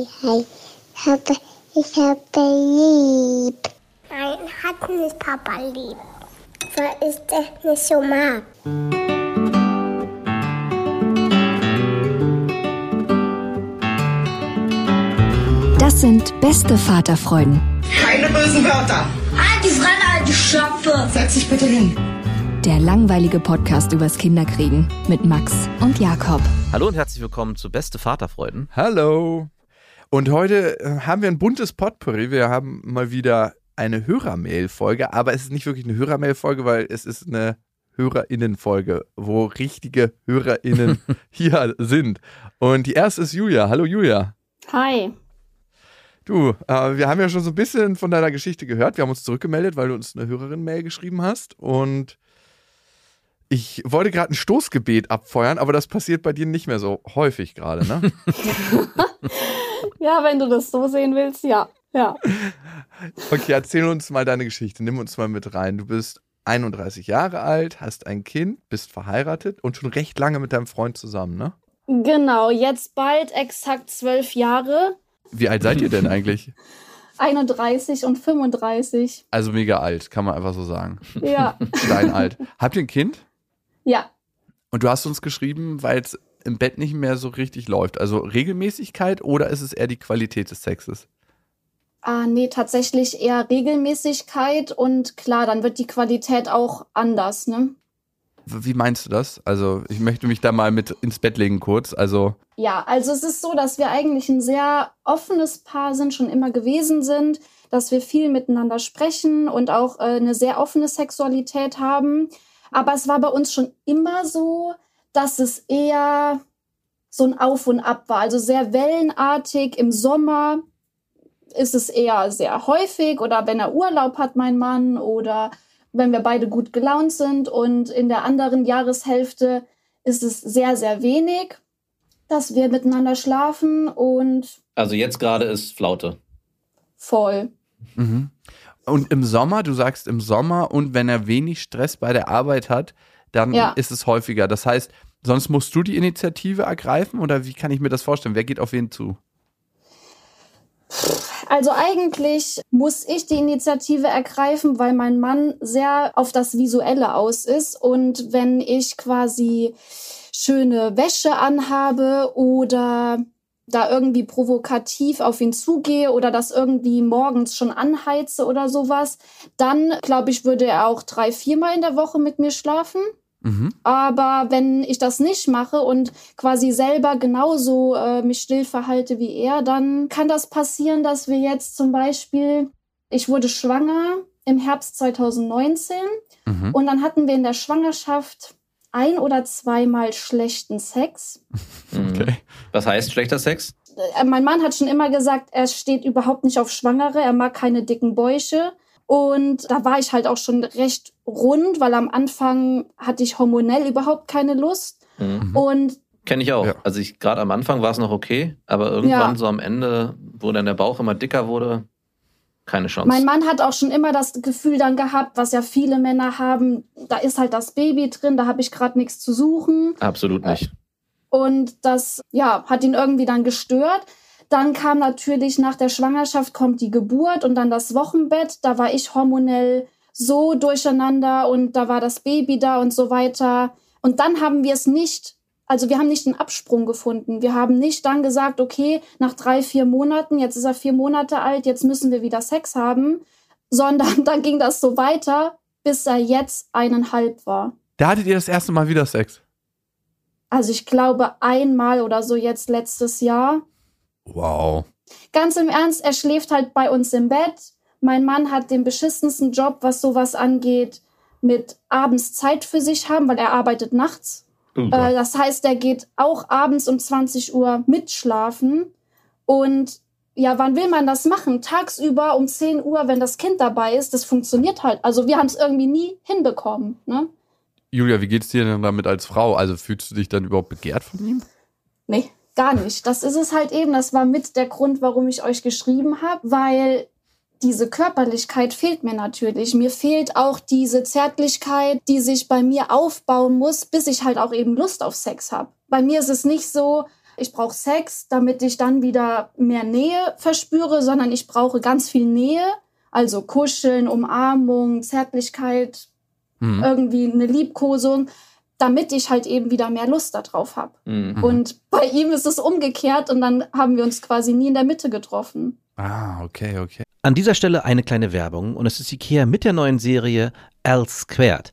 hi, hi. Ich habe, ich habe lieb. Nein, hat nicht Papa lieb. Weil ich das nicht so mag. Das sind beste Vaterfreuden. Keine bösen Wörter. Halt die Fremde, alte Schöpfe. Setz dich bitte hin. Der langweilige Podcast übers Kinderkriegen mit Max und Jakob. Hallo und herzlich willkommen zu Beste Vaterfreuden. Hallo. Und heute äh, haben wir ein buntes Potpourri. Wir haben mal wieder eine Hörermail-Folge, aber es ist nicht wirklich eine Hörermail-Folge, weil es ist eine HörerInnen-Folge, wo richtige HörerInnen hier sind. Und die erste ist Julia. Hallo Julia. Hi. Du, äh, wir haben ja schon so ein bisschen von deiner Geschichte gehört. Wir haben uns zurückgemeldet, weil du uns eine Hörerin-Mail geschrieben hast. Und ich wollte gerade ein Stoßgebet abfeuern, aber das passiert bei dir nicht mehr so häufig gerade, ne? Ja, wenn du das so sehen willst, ja. Ja. Okay, erzähl uns mal deine Geschichte. Nimm uns mal mit rein. Du bist 31 Jahre alt, hast ein Kind, bist verheiratet und schon recht lange mit deinem Freund zusammen, ne? Genau, jetzt bald exakt zwölf Jahre. Wie alt seid ihr denn eigentlich? 31 und 35. Also mega alt, kann man einfach so sagen. Ja. Steinalt. Habt ihr ein Kind? Ja. Und du hast uns geschrieben, weil es im Bett nicht mehr so richtig läuft. Also Regelmäßigkeit oder ist es eher die Qualität des Sexes? Ah, nee, tatsächlich eher Regelmäßigkeit und klar, dann wird die Qualität auch anders, ne? Wie meinst du das? Also ich möchte mich da mal mit ins Bett legen kurz. Also Ja, also es ist so, dass wir eigentlich ein sehr offenes Paar sind, schon immer gewesen sind, dass wir viel miteinander sprechen und auch äh, eine sehr offene Sexualität haben. Aber es war bei uns schon immer so, dass es eher so ein Auf und Ab war. Also sehr wellenartig. Im Sommer ist es eher sehr häufig oder wenn er Urlaub hat, mein Mann, oder wenn wir beide gut gelaunt sind. Und in der anderen Jahreshälfte ist es sehr, sehr wenig, dass wir miteinander schlafen und Also jetzt gerade ist Flaute. voll. Und im Sommer, du sagst im Sommer und wenn er wenig Stress bei der Arbeit hat, dann Ja. ist es häufiger. Das heißt, sonst musst du die Initiative ergreifen oder wie kann ich mir das vorstellen? Wer geht auf wen zu? Also eigentlich muss ich die Initiative ergreifen, weil mein Mann sehr auf das Visuelle aus ist. Und wenn ich quasi schöne Wäsche anhabe oder da irgendwie provokativ auf ihn zugehe oder das irgendwie morgens schon anheize oder sowas, dann glaube ich, würde er auch drei, viermal in der Woche mit mir schlafen. Mhm. Aber wenn ich das nicht mache und quasi selber genauso äh, mich still verhalte wie er, dann kann das passieren, dass wir jetzt zum Beispiel, ich wurde schwanger im Herbst 2019 Mhm. und dann hatten wir in der Schwangerschaft ein oder zweimal schlechten Sex. Mhm. Okay. Was heißt schlechter Sex? Äh, mein Mann hat schon immer gesagt, er steht überhaupt nicht auf Schwangere, er mag keine dicken Bäuche. Und da war ich halt auch schon recht rund, weil am Anfang hatte ich hormonell überhaupt keine Lust. Mhm. Und Kenne ich auch. Ja. Also ich gerade am Anfang war es noch okay, aber irgendwann Ja. so am Ende, wo dann der Bauch immer dicker wurde, keine Chance. mein Mann hat auch schon immer das Gefühl dann gehabt, was ja viele Männer haben, da ist halt das Baby drin, da habe ich gerade nichts zu suchen. Absolut nicht. Und das, ja, hat ihn irgendwie dann gestört. Dann kam natürlich nach der Schwangerschaft kommt die Geburt und dann das Wochenbett. Da war ich hormonell so durcheinander und da war das Baby da und so weiter. Und dann haben wir es nicht, also wir haben nicht einen Absprung gefunden. Wir haben nicht dann gesagt, okay, nach drei, vier Monaten, jetzt ist er vier Monate alt, jetzt müssen wir wieder Sex haben, sondern dann ging das so weiter, bis er jetzt eineinhalb war. Da hattet ihr das erste Mal wieder Sex. Also ich glaube einmal oder so jetzt letztes Jahr. Wow. Ganz im Ernst, er schläft halt bei uns im Bett. Mein Mann hat den beschissensten Job, was sowas angeht, mit abends Zeit für sich haben, weil er arbeitet nachts. Äh, das heißt, er geht auch abends um 20 Uhr mitschlafen. Und ja, wann will man das machen? Tagsüber um 10 Uhr, wenn das Kind dabei ist, das funktioniert halt. Also wir haben es irgendwie nie hinbekommen. Ne? Julia, wie geht's dir denn damit als Frau? Also fühlst du dich dann überhaupt begehrt von ihm? Nee, gar nicht. Das ist es halt eben. Das war mit der Grund, warum ich euch geschrieben habe, weil diese Körperlichkeit fehlt mir natürlich. Mir fehlt auch diese Zärtlichkeit, die sich bei mir aufbauen muss, bis ich halt auch eben Lust auf Sex habe. Bei mir ist es nicht so, ich brauche Sex, damit ich dann wieder mehr Nähe verspüre, sondern ich brauche ganz viel Nähe, also Kuscheln, Umarmung, Zärtlichkeit, Mhm. irgendwie eine Liebkosung, damit ich halt eben wieder mehr Lust darauf habe. Mhm. Und bei ihm ist es umgekehrt und dann haben wir uns quasi nie in der Mitte getroffen. Ah, okay, okay. An dieser Stelle eine kleine Werbung und es ist Ikea mit der neuen Serie L Squared.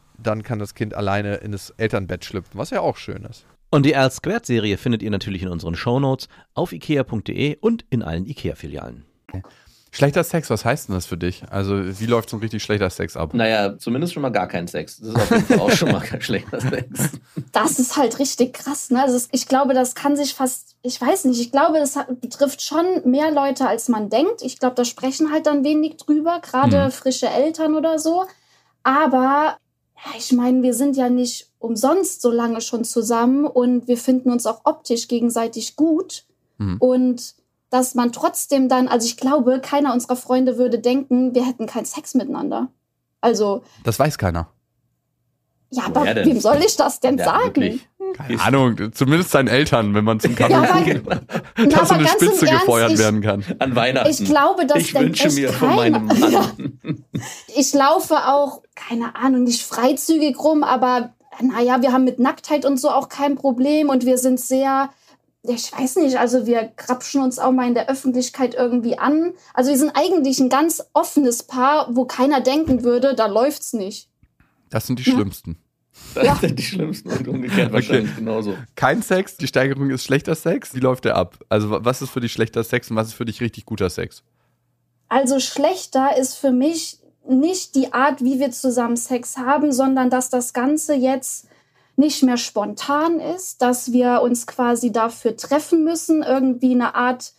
dann kann das Kind alleine in das Elternbett schlüpfen, was ja auch schön ist. Und die L Squared Serie findet ihr natürlich in unseren Shownotes auf ikea.de und in allen Ikea-Filialen. Schlechter Sex, was heißt denn das für dich? Also, wie läuft so ein richtig schlechter Sex ab? Naja, zumindest schon mal gar kein Sex. Das ist auf jeden Fall auch schon mal kein schlechter Sex. Das ist halt richtig krass. Ne? Also ich glaube, das kann sich fast, ich weiß nicht, ich glaube, das betrifft schon mehr Leute, als man denkt. Ich glaube, da sprechen halt dann wenig drüber, gerade Mhm. frische Eltern oder so. Aber ich meine, wir sind ja nicht umsonst so lange schon zusammen und wir finden uns auch optisch gegenseitig gut. Mhm. Und dass man trotzdem dann, also ich glaube, keiner unserer Freunde würde denken, wir hätten keinen Sex miteinander. Also, Das weiß keiner. ja, aber Woher denn? wem soll ich das denn Ja, sagen? wirklich. Keine Ahnung, zumindest seinen Eltern, wenn man zum Ja, aber- geht, dass so aber eine Spitze Ernst, gefeuert ich- werden kann. An Weihnachten. Ich glaube, das ich wünsche mir von keiner. meinem Mann. Ja. Ich laufe auch, keine Ahnung, nicht freizügig rum, aber naja, wir haben mit Nacktheit und so auch kein Problem und wir sind sehr, ich weiß nicht, also wir krapschen uns auch mal in der Öffentlichkeit irgendwie an. Also wir sind eigentlich ein ganz offenes Paar, wo keiner denken würde, da läuft's nicht. Das sind die schlimmsten. Das Ja. sind die schlimmsten und umgekehrt wahrscheinlich genauso. Kein Sex, die Steigerung ist schlechter Sex. Wie läuft der ab? Also, wa- was ist für dich schlechter Sex und was ist für dich richtig guter Sex? Also schlechter ist für mich nicht die Art, wie wir zusammen Sex haben, sondern dass das Ganze jetzt nicht mehr spontan ist, dass wir uns quasi dafür treffen müssen, irgendwie eine Art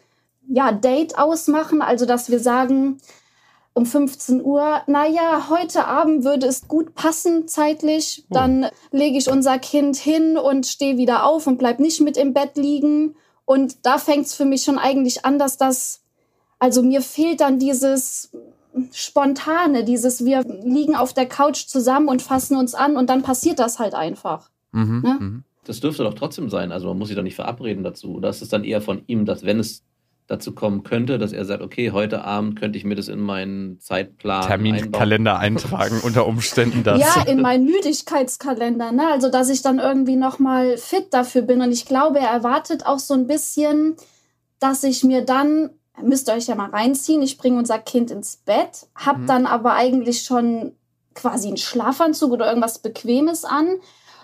ja, Date ausmachen, also dass wir sagen, um 15 Uhr, naja, heute Abend würde es gut passen zeitlich, dann lege ich unser Kind hin und stehe wieder auf und bleib nicht mit im Bett liegen. Und da fängt es für mich schon eigentlich an, dass das also mir fehlt dann dieses Spontane, dieses wir liegen auf der Couch zusammen und fassen uns an und dann passiert das halt einfach. Mhm, Ne? mhm. Das dürfte doch trotzdem sein. Also man muss sich doch nicht verabreden dazu. Oder ist es dann eher von ihm, dass wenn es dazu kommen könnte, dass er sagt, okay, heute Abend könnte ich mir das in meinen Zeitplan. Terminkalender eintragen unter Umständen das. Ja, in meinen Müdigkeitskalender, ne? Also dass ich dann irgendwie noch mal fit dafür bin und ich glaube, er erwartet auch so ein bisschen, dass ich mir dann müsst ihr euch ja mal reinziehen, ich bringe unser Kind ins Bett, hab Mhm. dann aber eigentlich schon quasi einen Schlafanzug oder irgendwas bequemes an,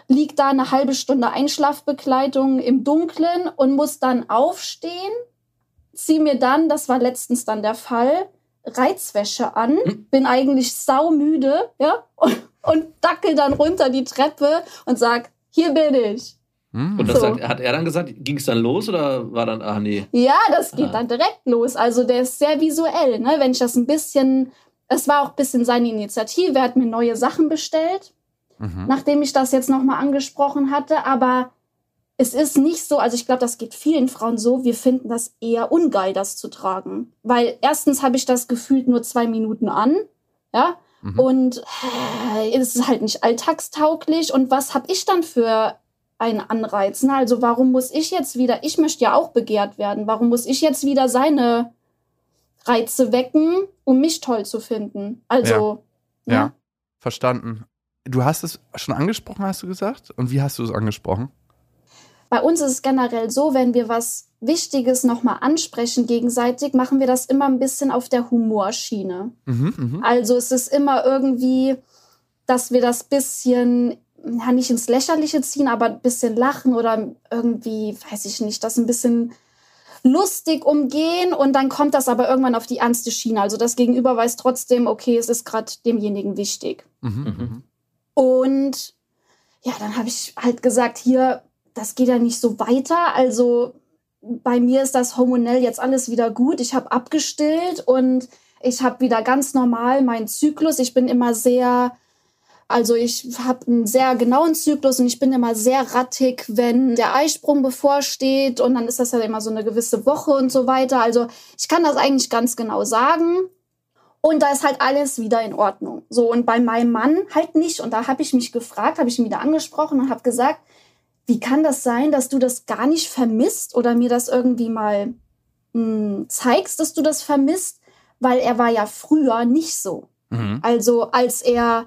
liegt da eine halbe Stunde Einschlafbegleitung im Dunkeln und muss dann aufstehen, zieh mir dann, das war letztens dann der Fall, Reizwäsche an, bin eigentlich saumüde, ja, und, und dackel dann runter die Treppe und sag, hier bin ich. Mhm. Und das So. hat, hat er dann gesagt, ging es dann los oder war dann, ach nee. Ja, das geht Ah. dann direkt los. Also der ist sehr visuell, ne? Wenn ich das ein bisschen, es war auch ein bisschen seine Initiative, er hat mir neue Sachen bestellt, Mhm. nachdem ich das jetzt nochmal angesprochen hatte, aber es ist nicht so, also ich glaube, das geht vielen Frauen so, wir finden das eher ungeil, das zu tragen. Weil erstens habe ich das gefühlt nur zwei Minuten an, ja, Mhm. und äh, es ist halt nicht alltagstauglich. Und was habe ich dann für einen Anreiz? Ne? Also warum muss ich jetzt wieder, ich möchte ja auch begehrt werden, warum muss ich jetzt wieder seine Reize wecken, um mich toll zu finden? Also, ne? Ja, verstanden. Du hast es schon angesprochen, hast du gesagt? Und wie hast du es angesprochen? Bei uns ist es generell so, wenn wir was Wichtiges nochmal ansprechen gegenseitig, machen wir das immer ein bisschen auf der Humorschiene. Mhm, mhm. Also es ist immer irgendwie, dass wir das bisschen, ja, nicht ins Lächerliche ziehen, aber ein bisschen lachen oder irgendwie, weiß ich nicht, das ein bisschen lustig umgehen und dann kommt das aber irgendwann auf die ernste Schiene. Also das Gegenüber weiß trotzdem, okay, es ist gerade demjenigen wichtig. Mhm, mhm. Und ja, dann habe ich halt gesagt, hier, das geht ja nicht so weiter. Also bei mir ist das hormonell jetzt alles wieder gut. Ich habe abgestillt und ich habe wieder ganz normal meinen Zyklus. Ich bin immer sehr, also ich habe einen sehr genauen Zyklus und ich bin immer sehr rattig, wenn der Eisprung bevorsteht und dann ist das ja immer so eine gewisse Woche und so weiter. Also ich kann das eigentlich ganz genau sagen. Und da ist halt alles wieder in Ordnung. So, und bei meinem Mann halt nicht. Und da habe ich mich gefragt, habe ich ihn wieder angesprochen und habe gesagt, wie kann das sein, dass du das gar nicht vermisst oder mir das irgendwie mal mh, zeigst, dass du das vermisst? Weil er war ja früher nicht so. Mhm. Also als er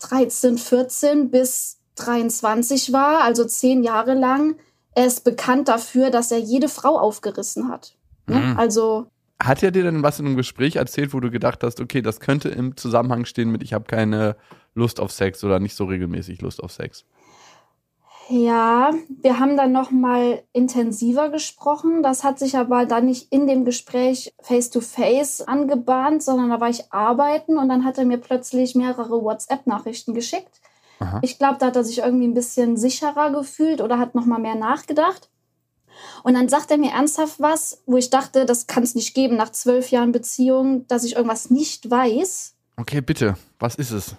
13, 14 bis 23 war, also zehn Jahre lang, er ist bekannt dafür, dass er jede Frau aufgerissen hat. Ne? Mhm. Also Hat er dir denn was in einem Gespräch erzählt, wo du gedacht hast, okay, das könnte im Zusammenhang stehen mit, ich habe keine Lust auf Sex oder nicht so regelmäßig Lust auf Sex? Ja, wir haben dann noch mal intensiver gesprochen. Das hat sich aber dann nicht in dem Gespräch face to face angebahnt, sondern da war ich arbeiten und dann hat er mir plötzlich mehrere WhatsApp-Nachrichten geschickt. Aha. Ich glaube, da hat er sich irgendwie ein bisschen sicherer gefühlt oder hat noch mal mehr nachgedacht. Und dann sagt er mir ernsthaft was, wo ich dachte, das kann es nicht geben nach zwölf Jahren Beziehung, dass ich irgendwas nicht weiß. Okay, bitte, was ist es?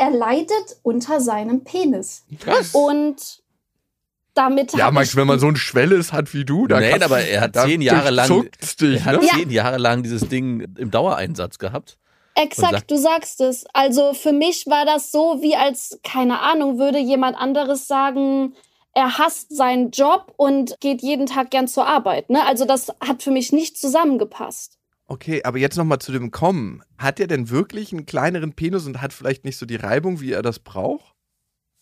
Er leidet unter seinem Penis. Was? Und damit Ja, Max, wenn man so ein Schwelles hat wie du, da Nein, aber er hat zehn Jahre lang, dich, er hat ne? Ja. zehn Jahre lang dieses Ding im Dauereinsatz gehabt. Exakt, sagt- du sagst es. Also für mich war das so, wie als, keine Ahnung, würde jemand anderes sagen, er hasst seinen Job und geht jeden Tag gern zur Arbeit. Ne? Also das hat für mich nicht zusammengepasst. Okay, aber jetzt nochmal zu dem Kommen. Hat er denn wirklich einen kleineren Penis und hat vielleicht nicht so die Reibung, wie er das braucht?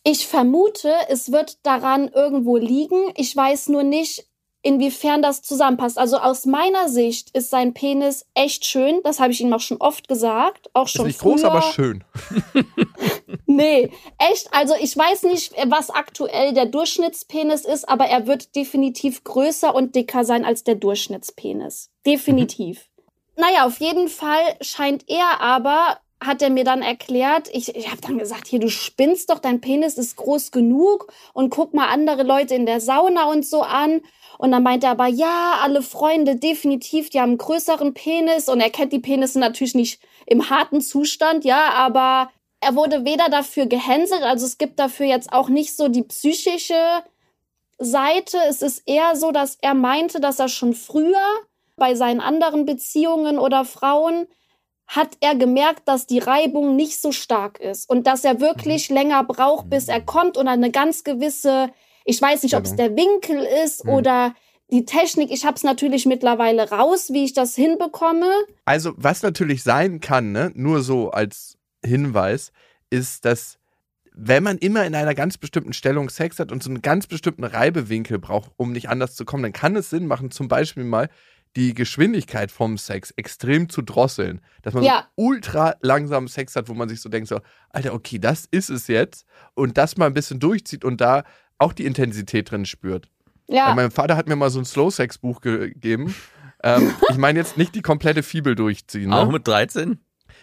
Ich vermute, es wird daran irgendwo liegen. Ich weiß nur nicht, inwiefern das zusammenpasst. Also aus meiner Sicht ist sein Penis echt schön. Das habe ich ihm auch schon oft gesagt. Auch Ist schon nicht früher. groß, aber schön. Nee, echt. Also ich weiß nicht, was aktuell der Durchschnittspenis ist, aber er wird definitiv größer und dicker sein als der Durchschnittspenis. Definitiv. Naja, auf jeden Fall scheint er aber, hat er mir dann erklärt, ich, ich habe dann gesagt, hier, du spinnst doch, dein Penis ist groß genug und guck mal andere Leute in der Sauna und so an. Und dann meinte er aber, ja, alle Freunde definitiv, die haben einen größeren Penis und er kennt die Penisse natürlich nicht im harten Zustand, ja, aber er wurde weder dafür gehänselt, also es gibt dafür jetzt auch nicht so die psychische Seite. Es ist eher so, dass er meinte, dass er schon früher bei seinen anderen Beziehungen oder Frauen hat er gemerkt, dass die Reibung nicht so stark ist und dass er wirklich länger braucht, bis er kommt und eine ganz gewisse, ich weiß nicht, ob es der Winkel ist Mhm. oder die Technik. Ich habe es natürlich mittlerweile raus, wie ich das hinbekomme. Also, was natürlich sein kann, ne, nur so als Hinweis, ist, dass wenn man immer in einer ganz bestimmten Stellung Sex hat und so einen ganz bestimmten Reibewinkel braucht, um nicht anders zu kommen, dann kann es Sinn machen, zum Beispiel mal die Geschwindigkeit vom Sex extrem zu drosseln. Dass man Ja. so ultra langsam Sex hat, wo man sich so denkt, so, Alter, okay, das ist es jetzt. Und das mal ein bisschen durchzieht und da auch die Intensität drin spürt. Ja. Ja, mein Vater hat mir mal so ein Slow-Sex-Buch gegeben. ähm, ich meine jetzt nicht die komplette Fibel durchziehen. Ne? Auch mit 13?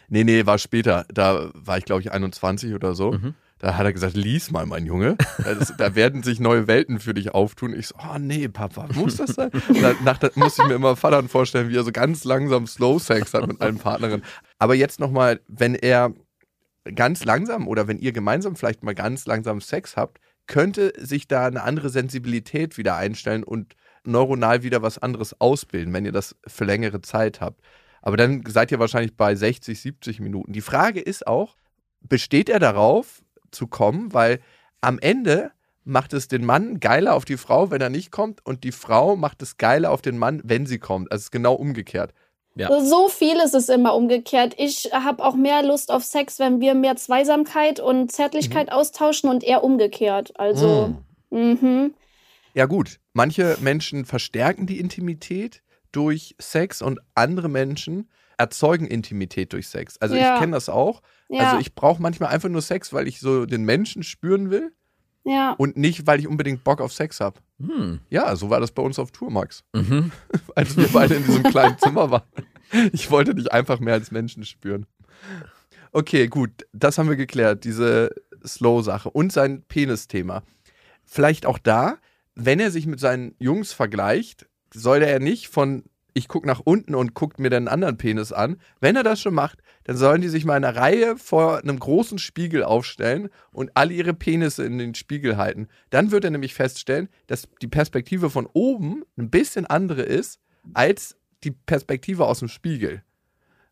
Nee, nee, war später. Da war ich, glaube ich, 21 oder so. Mhm. Da hat er gesagt, lies mal, mein Junge. Das, da werden sich neue Welten für dich auftun. Ich so, oh nee, Papa, muss das sein? Danach da muss ich mir immer Vater vorstellen, wie er so ganz langsam Slow-Sex hat mit allen Partnerinnen. Aber jetzt nochmal, wenn er ganz langsam oder wenn ihr gemeinsam vielleicht mal ganz langsam Sex habt, könnte sich da eine andere Sensibilität wieder einstellen und neuronal wieder was anderes ausbilden, wenn ihr das für längere Zeit habt. Aber dann seid ihr wahrscheinlich bei 60, 70 Minuten. Die Frage ist auch, besteht er darauf zu kommen? Weil am Ende macht es den Mann geiler auf die Frau, wenn er nicht kommt, und die Frau macht es geiler auf den Mann, wenn sie kommt. Also es ist genau umgekehrt. Ja. So viel ist es immer umgekehrt. Ich habe auch mehr Lust auf Sex, wenn wir mehr Zweisamkeit und Zärtlichkeit austauschen und eher umgekehrt. Also, mhm. Ja, gut. manche Menschen verstärken die Intimität durch Sex und andere Menschen erzeugen Intimität durch Sex. Also Ja. ich kenne das auch. Ja, Also ich brauche manchmal einfach nur Sex, weil ich so den Menschen spüren will ja. und nicht, weil ich unbedingt Bock auf Sex habe. Hm. Ja, so war das bei uns auf Tour, Max. Mhm. Als wir beide in diesem kleinen Zimmer waren. Ich wollte dich einfach mehr als Menschen spüren. Okay, gut, das haben wir geklärt, diese Slow-Sache und sein Penis-Thema. Vielleicht auch da, wenn er sich mit seinen Jungs vergleicht, soll er nicht von ich gucke nach unten und guckt mir den anderen Penis an. Wenn er das schon macht, dann sollen die sich mal in einer Reihe vor einem großen Spiegel aufstellen und alle ihre Penisse in den Spiegel halten. Dann wird er nämlich feststellen, dass die Perspektive von oben ein bisschen andere ist als die Perspektive aus dem Spiegel.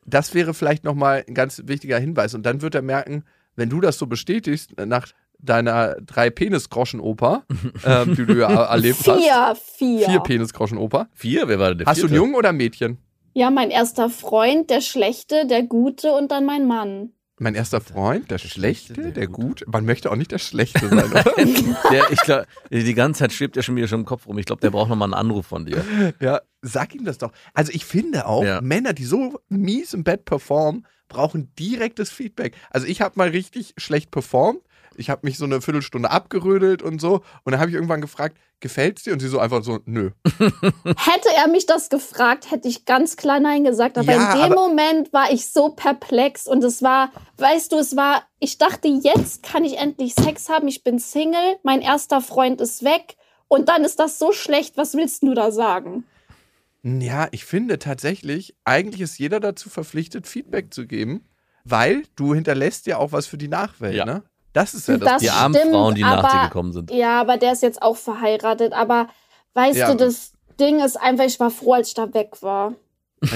Das wäre vielleicht nochmal ein ganz wichtiger Hinweis. Und dann wird er merken, wenn du das so bestätigst, nach deiner drei Penis-Groschen-Oper, ähm, die du ja erlebt hast. Vier, vier. Vier Penis-Groschen-Oper. Vier, wer war denn der Hast du einen vierte? Jungen oder ein Mädchen? Ja, mein erster Freund, der Schlechte, der Gute und dann mein Mann. Mein erster Freund, der, Schlechte, der der, Gute. Man möchte auch nicht der Schlechte sein, oder? Der, ich glaube, die ganze Zeit schwebt er schon wieder schon im Kopf rum. Ich glaube, der braucht nochmal einen Anruf von dir. ja, sag ihm das doch. Also ich finde auch, Ja. Männer, die so mies im Bett performen, brauchen direktes Feedback. Also ich habe mal richtig schlecht performt. Ich habe mich so eine Viertelstunde abgerödelt und so. Und dann habe ich irgendwann gefragt, gefällt's dir? Und sie so einfach so, nö. Hätte er mich das gefragt, hätte ich ganz klar Nein gesagt. Aber Ja, in dem aber- Moment war ich so perplex und es war, weißt du, es war, ich dachte, jetzt kann ich endlich Sex haben. Ich bin Single, mein erster Freund ist weg und dann ist das so schlecht. Was willst du da sagen? Ja, ich finde tatsächlich, eigentlich ist jeder dazu verpflichtet, Feedback zu geben, weil du hinterlässt ja auch was für die Nachwelt, Ja. ne? Das ist ja das. Das Die armen stimmt, Frauen, die nach dir aber- gekommen sind. Ja, aber der ist jetzt auch verheiratet. Aber weißt Ja. du, das Ding ist einfach, ich war froh, als ich da weg war.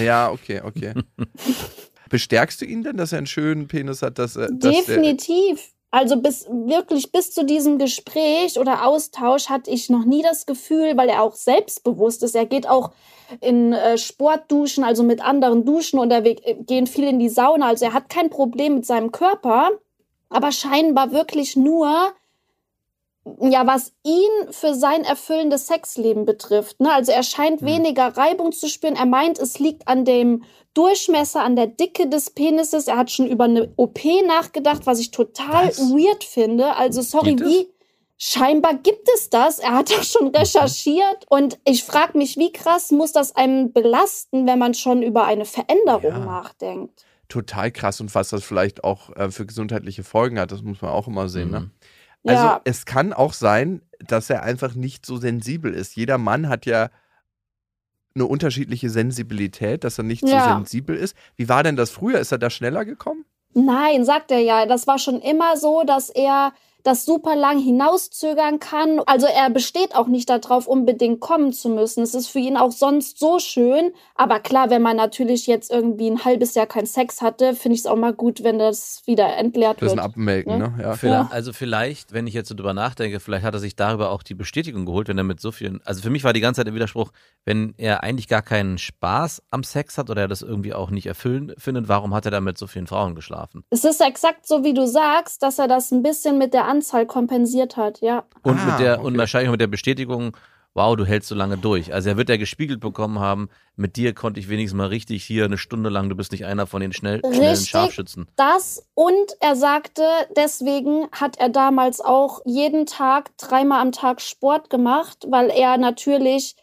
Ja, okay, okay. Bestärkst du ihn denn, dass er einen schönen Penis hat? Dass, er- dass der, Definitiv. Also bis wirklich bis zu diesem Gespräch oder Austausch hatte ich noch nie das Gefühl, weil er auch selbstbewusst ist. Er geht auch in äh, Sportduschen, also mit anderen Duschen unterwegs, äh, gehen viel in die Sauna. Also er hat kein Problem mit seinem Körper, aber scheinbar wirklich nur ja, was ihn für sein erfüllendes Sexleben betrifft. Ne? Also er scheint weniger Reibung zu spüren. Er meint, es liegt an dem Durchmesser, an der Dicke des Penises. Er hat schon über eine OP nachgedacht, was ich total Was? weird finde. Also sorry, es? wie? Scheinbar gibt es das. Er hat das schon recherchiert. Und ich frage mich, wie krass muss das einem belasten, wenn man schon über eine Veränderung Ja. nachdenkt? Total krass und was das vielleicht auch äh, für gesundheitliche Folgen hat, das muss man auch immer sehen. Ne? Mhm. Also ja, es kann auch sein, dass er einfach nicht so sensibel ist. Jeder Mann hat ja eine unterschiedliche Sensibilität, dass er nicht so Ja. sensibel ist. Wie war denn das früher? Ist er da schneller gekommen? Nein, sagt er ja. Das war schon immer so, dass er das super lang hinauszögern kann. Also er besteht auch nicht darauf, unbedingt kommen zu müssen. Es ist für ihn auch sonst so schön. Aber klar, wenn man natürlich jetzt irgendwie ein halbes Jahr keinen Sex hatte, finde ich es auch mal gut, wenn das wieder entleert Das ist wird. ein Abmelken, Ja. ne? Ja. Vielleicht, Also vielleicht, wenn ich jetzt so drüber nachdenke, vielleicht hat er sich darüber auch die Bestätigung geholt, wenn er mit so vielen. Also für mich war die ganze Zeit der Widerspruch, wenn er eigentlich gar keinen Spaß am Sex hat oder er das irgendwie auch nicht erfüllend findet, warum hat er dann mit so vielen Frauen geschlafen? Es ist exakt so, wie du sagst, dass er das ein bisschen mit der Anzahl kompensiert hat, ja. Und Ah, mit der und okay. wahrscheinlich auch mit der Bestätigung, wow, du hältst so lange durch. Also er wird ja gespiegelt bekommen haben, mit dir konnte ich wenigstens mal richtig hier eine Stunde lang, du bist nicht einer von den schnell, schnellen Richtig. Scharfschützen. Das und er sagte, deswegen hat er damals auch jeden Tag, dreimal am Tag Sport gemacht, weil er natürlich,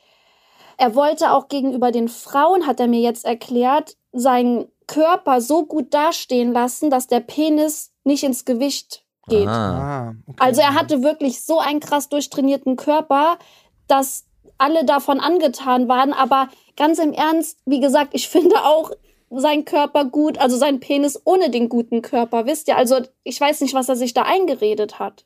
er wollte auch gegenüber den Frauen, hat er mir jetzt erklärt, seinen Körper so gut dastehen lassen, dass der Penis nicht ins Gewicht geht. Ah. Ah, okay. Also er hatte wirklich so einen krass durchtrainierten Körper, dass alle davon angetan waren. Aber ganz im Ernst, wie gesagt, ich finde auch sein Körper gut, also sein Penis ohne den guten Körper, wisst ihr? Also ich weiß nicht, was er sich da eingeredet hat.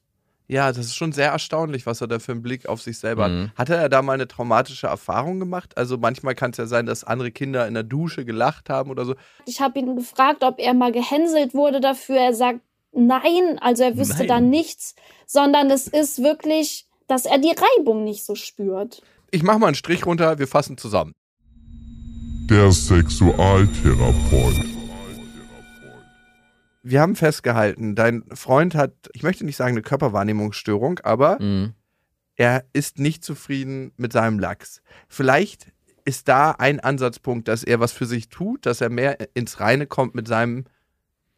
Ja, das ist schon sehr erstaunlich, was er da für einen Blick auf sich selber Mhm. hat. Hatte er da mal eine traumatische Erfahrung gemacht? Also manchmal kann es ja sein, dass andere Kinder in der Dusche gelacht haben oder so. Ich habe ihn gefragt, ob er mal gehänselt wurde dafür. Er sagt nein, also er wüsste Nein. da nichts, sondern es ist wirklich, dass er die Reibung nicht so spürt. Ich mache mal einen Strich runter, wir fassen zusammen. Der Sexualtherapeut. Wir haben festgehalten, dein Freund hat, ich möchte nicht sagen eine Körperwahrnehmungsstörung, aber Mhm. er ist nicht zufrieden mit seinem Lachs. Vielleicht ist da ein Ansatzpunkt, dass er was für sich tut, dass er mehr ins Reine kommt mit seinem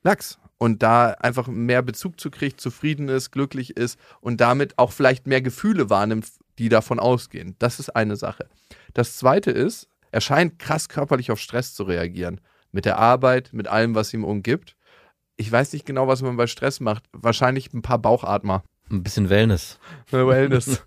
Lachs und da einfach mehr Bezug zu kriegt, zufrieden ist, glücklich ist und damit auch vielleicht mehr Gefühle wahrnimmt, die davon ausgehen. Das ist eine Sache. Das zweite ist, er scheint krass körperlich auf Stress zu reagieren. Mit der Arbeit, mit allem, was ihm umgibt. Ich weiß nicht genau, was man bei Stress macht. Wahrscheinlich ein paar Bauchatmer. Ein bisschen Wellness. Wellness.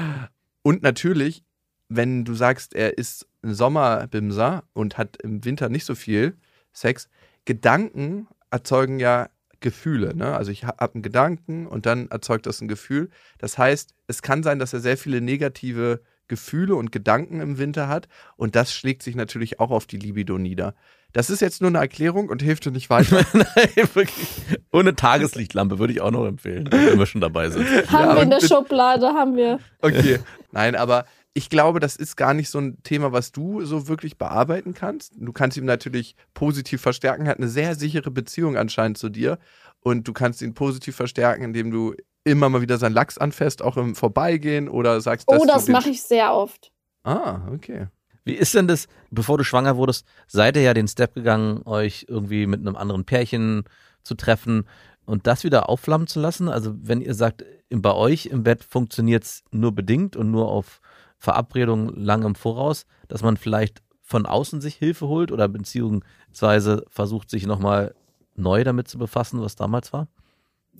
und natürlich, wenn du sagst, er ist ein Sommerbimser und hat im Winter nicht so viel Sex, Gedanken erzeugen ja Gefühle. Ne? Also ich habe einen Gedanken und dann erzeugt das ein Gefühl. Das heißt, es kann sein, dass er sehr viele negative Gefühle und Gedanken im Winter hat und das schlägt sich natürlich auch auf die Libido nieder. Das ist jetzt nur eine Erklärung und hilft dir nicht weiter. Nein, wirklich. Ohne Tageslichtlampe würde ich auch noch empfehlen, wenn wir schon dabei sind. Haben Ja, wir in der Schublade, haben wir. Okay. Nein, aber ich glaube, das ist gar nicht so ein Thema, was du so wirklich bearbeiten kannst. Du kannst ihn natürlich positiv verstärken. Er hat eine sehr sichere Beziehung anscheinend zu dir. Und du kannst ihn positiv verstärken, indem du immer mal wieder seinen Lachs anfasst, auch im Vorbeigehen oder sagst, dass Oh, das mache ich sehr oft. Ah, okay. Wie ist denn das, bevor du schwanger wurdest, seid ihr ja den Step gegangen, euch irgendwie mit einem anderen Pärchen zu treffen und das wieder aufflammen zu lassen? Also wenn ihr sagt, im- bei euch im Bett funktioniert es nur bedingt und nur auf Verabredungen lang im Voraus, dass man vielleicht von außen sich Hilfe holt oder beziehungsweise versucht, sich nochmal neu damit zu befassen, was damals war?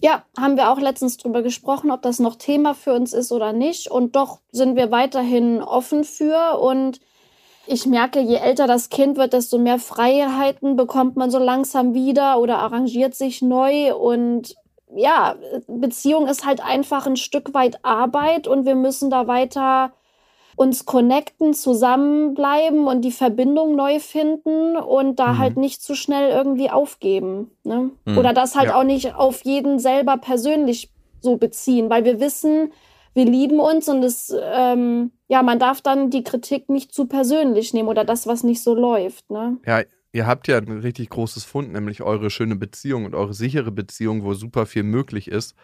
Ja, haben wir auch letztens drüber gesprochen, ob das noch Thema für uns ist oder nicht. Und doch sind wir weiterhin offen für. Und ich merke, je älter das Kind wird, desto mehr Freiheiten bekommt man so langsam wieder oder arrangiert sich neu. Und ja, Beziehung ist halt einfach ein Stück weit Arbeit und wir müssen da weiter uns connecten, zusammenbleiben und die Verbindung neu finden und da Mhm. halt nicht zu schnell irgendwie aufgeben. Ne? Mhm. Oder das halt Ja. auch nicht auf jeden selber persönlich so beziehen, weil wir wissen, wir lieben uns und es, ähm, ja, man darf dann die Kritik nicht zu persönlich nehmen oder das, was nicht so läuft. Ne? Ja, ihr habt ja ein richtig großes Fund, nämlich eure schöne Beziehung und eure sichere Beziehung, wo super viel möglich ist.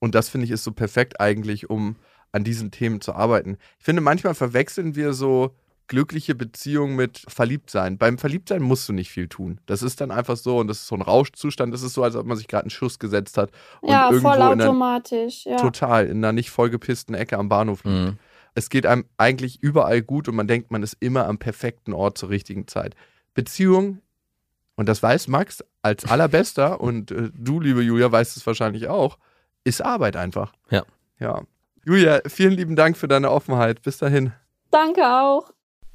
Und das finde ich ist so perfekt eigentlich, um an diesen Themen zu arbeiten. Ich finde, manchmal verwechseln wir so glückliche Beziehung mit Verliebtsein. Beim Verliebtsein musst du nicht viel tun. Das ist dann einfach so und das ist so ein Rauschzustand. Das ist so, als ob man sich gerade einen Schuss gesetzt hat und Ja, irgendwo in einer, vollautomatisch. Ja. total in einer nicht vollgepissten Ecke am Bahnhof liegt. Mhm. Es geht einem eigentlich überall gut und man denkt, man ist immer am perfekten Ort zur richtigen Zeit. Beziehung, und das weiß Max als allerbester und äh, du, liebe Julia, weißt es wahrscheinlich auch, ist Arbeit einfach. Ja. Ja. Julia, vielen lieben Dank für deine Offenheit. Bis dahin. Danke auch.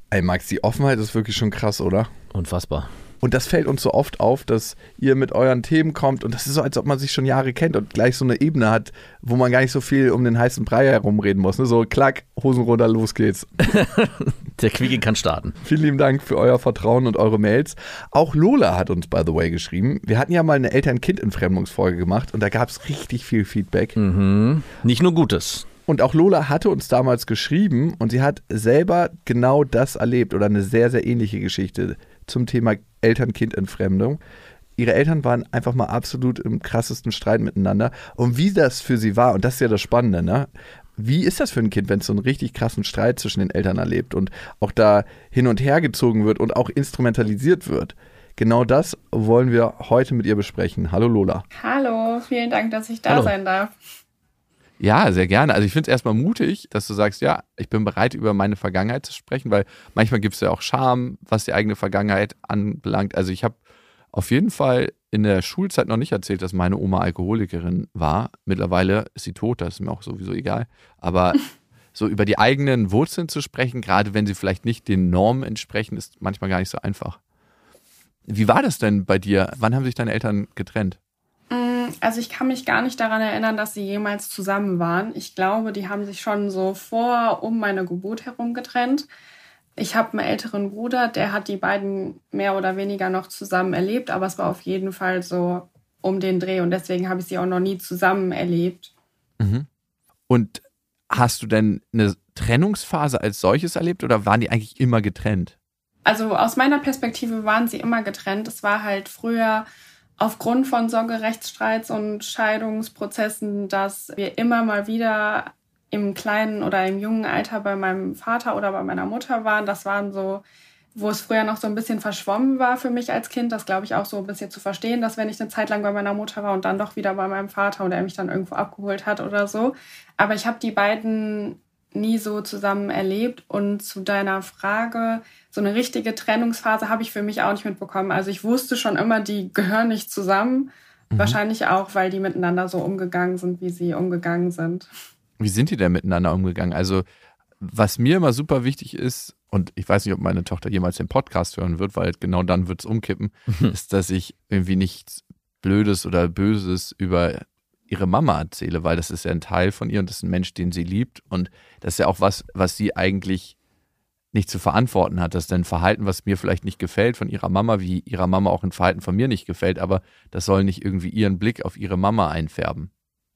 Ey, Max, die Offenheit ist wirklich schon krass, oder? Unfassbar. Und das fällt uns so oft auf, dass ihr mit euren Themen kommt und das ist so, als ob man sich schon Jahre kennt und gleich so eine Ebene hat, wo man gar nicht so viel um den heißen Brei herumreden muss. Ne? So, klack, Hosen runter, los geht's. Der Quickie kann starten. Vielen lieben Dank für euer Vertrauen und eure Mails. Auch Lola hat uns, by the way, geschrieben. Wir hatten ja mal eine Eltern-Kind-Entfremdungsfolge gemacht und da gab es richtig viel Feedback. Mhm. Nicht nur Gutes. Und auch Lola hatte uns damals geschrieben und sie hat selber genau das erlebt oder eine sehr, sehr ähnliche Geschichte zum Thema Eltern-Kind-Entfremdung. Ihre Eltern waren einfach mal absolut im krassesten Streit miteinander. Und wie das für sie war, und das ist ja das Spannende, ne? Wie ist das für ein Kind, wenn es so einen richtig krassen Streit zwischen den Eltern erlebt und auch da hin und her gezogen wird und auch instrumentalisiert wird? Genau das wollen wir heute mit ihr besprechen. Hallo Lola. Hallo, vielen Dank, dass ich da Hallo. sein darf. Ja, sehr gerne. Also ich finde es erstmal mutig, dass du sagst, ja, ich bin bereit, über meine Vergangenheit zu sprechen, weil manchmal gibt es ja auch Scham, was die eigene Vergangenheit anbelangt. Also ich habe auf jeden Fall in der Schulzeit noch nicht erzählt, dass meine Oma Alkoholikerin war. Mittlerweile ist sie tot, das ist mir auch sowieso egal. Aber so über die eigenen Wurzeln zu sprechen, gerade wenn sie vielleicht nicht den Normen entsprechen, ist manchmal gar nicht so einfach. Wie war das denn bei dir? Wann haben sich deine Eltern getrennt? Mm, Also ich kann mich gar nicht daran erinnern, dass sie jemals zusammen waren. Ich glaube, die haben sich schon so vor, um meine Geburt herum getrennt. Ich habe einen älteren Bruder, der hat die beiden mehr oder weniger noch zusammen erlebt, aber es war auf jeden Fall so um den Dreh und deswegen habe ich sie auch noch nie zusammen erlebt. Mhm. Und hast du denn eine Trennungsphase als solches erlebt oder waren die eigentlich immer getrennt? Also aus meiner Perspektive waren sie immer getrennt. Es war halt früher aufgrund von Sorgerechtsstreits und Scheidungsprozessen, dass wir immer mal wieder im kleinen oder im jungen Alter bei meinem Vater oder bei meiner Mutter waren. Das waren so, wo es früher noch so ein bisschen verschwommen war für mich als Kind. Das glaube ich auch so ein bisschen zu verstehen, dass wenn ich eine Zeit lang bei meiner Mutter war und dann doch wieder bei meinem Vater und er mich dann irgendwo abgeholt hat oder so. Aber ich habe die beiden nie so zusammen erlebt. Und zu deiner Frage, so eine richtige Trennungsphase habe ich für mich auch nicht mitbekommen. Also ich wusste schon immer, die gehören nicht zusammen. Mhm. Wahrscheinlich auch, weil die miteinander so umgegangen sind, wie sie umgegangen sind. Wie sind die denn miteinander umgegangen? Also, was mir immer super wichtig ist, und ich weiß nicht, ob meine Tochter jemals den Podcast hören wird, weil genau dann wird es umkippen, mhm. ist, dass ich irgendwie nichts Blödes oder Böses über ihre Mama erzähle, weil das ist ja ein Teil von ihr und das ist ein Mensch, den sie liebt. Und das ist ja auch was, was sie eigentlich nicht zu verantworten hat. Das ist ein Verhalten, was mir vielleicht nicht gefällt von ihrer Mama, wie ihrer Mama auch ein Verhalten von mir nicht gefällt, aber das soll nicht irgendwie ihren Blick auf ihre Mama einfärben.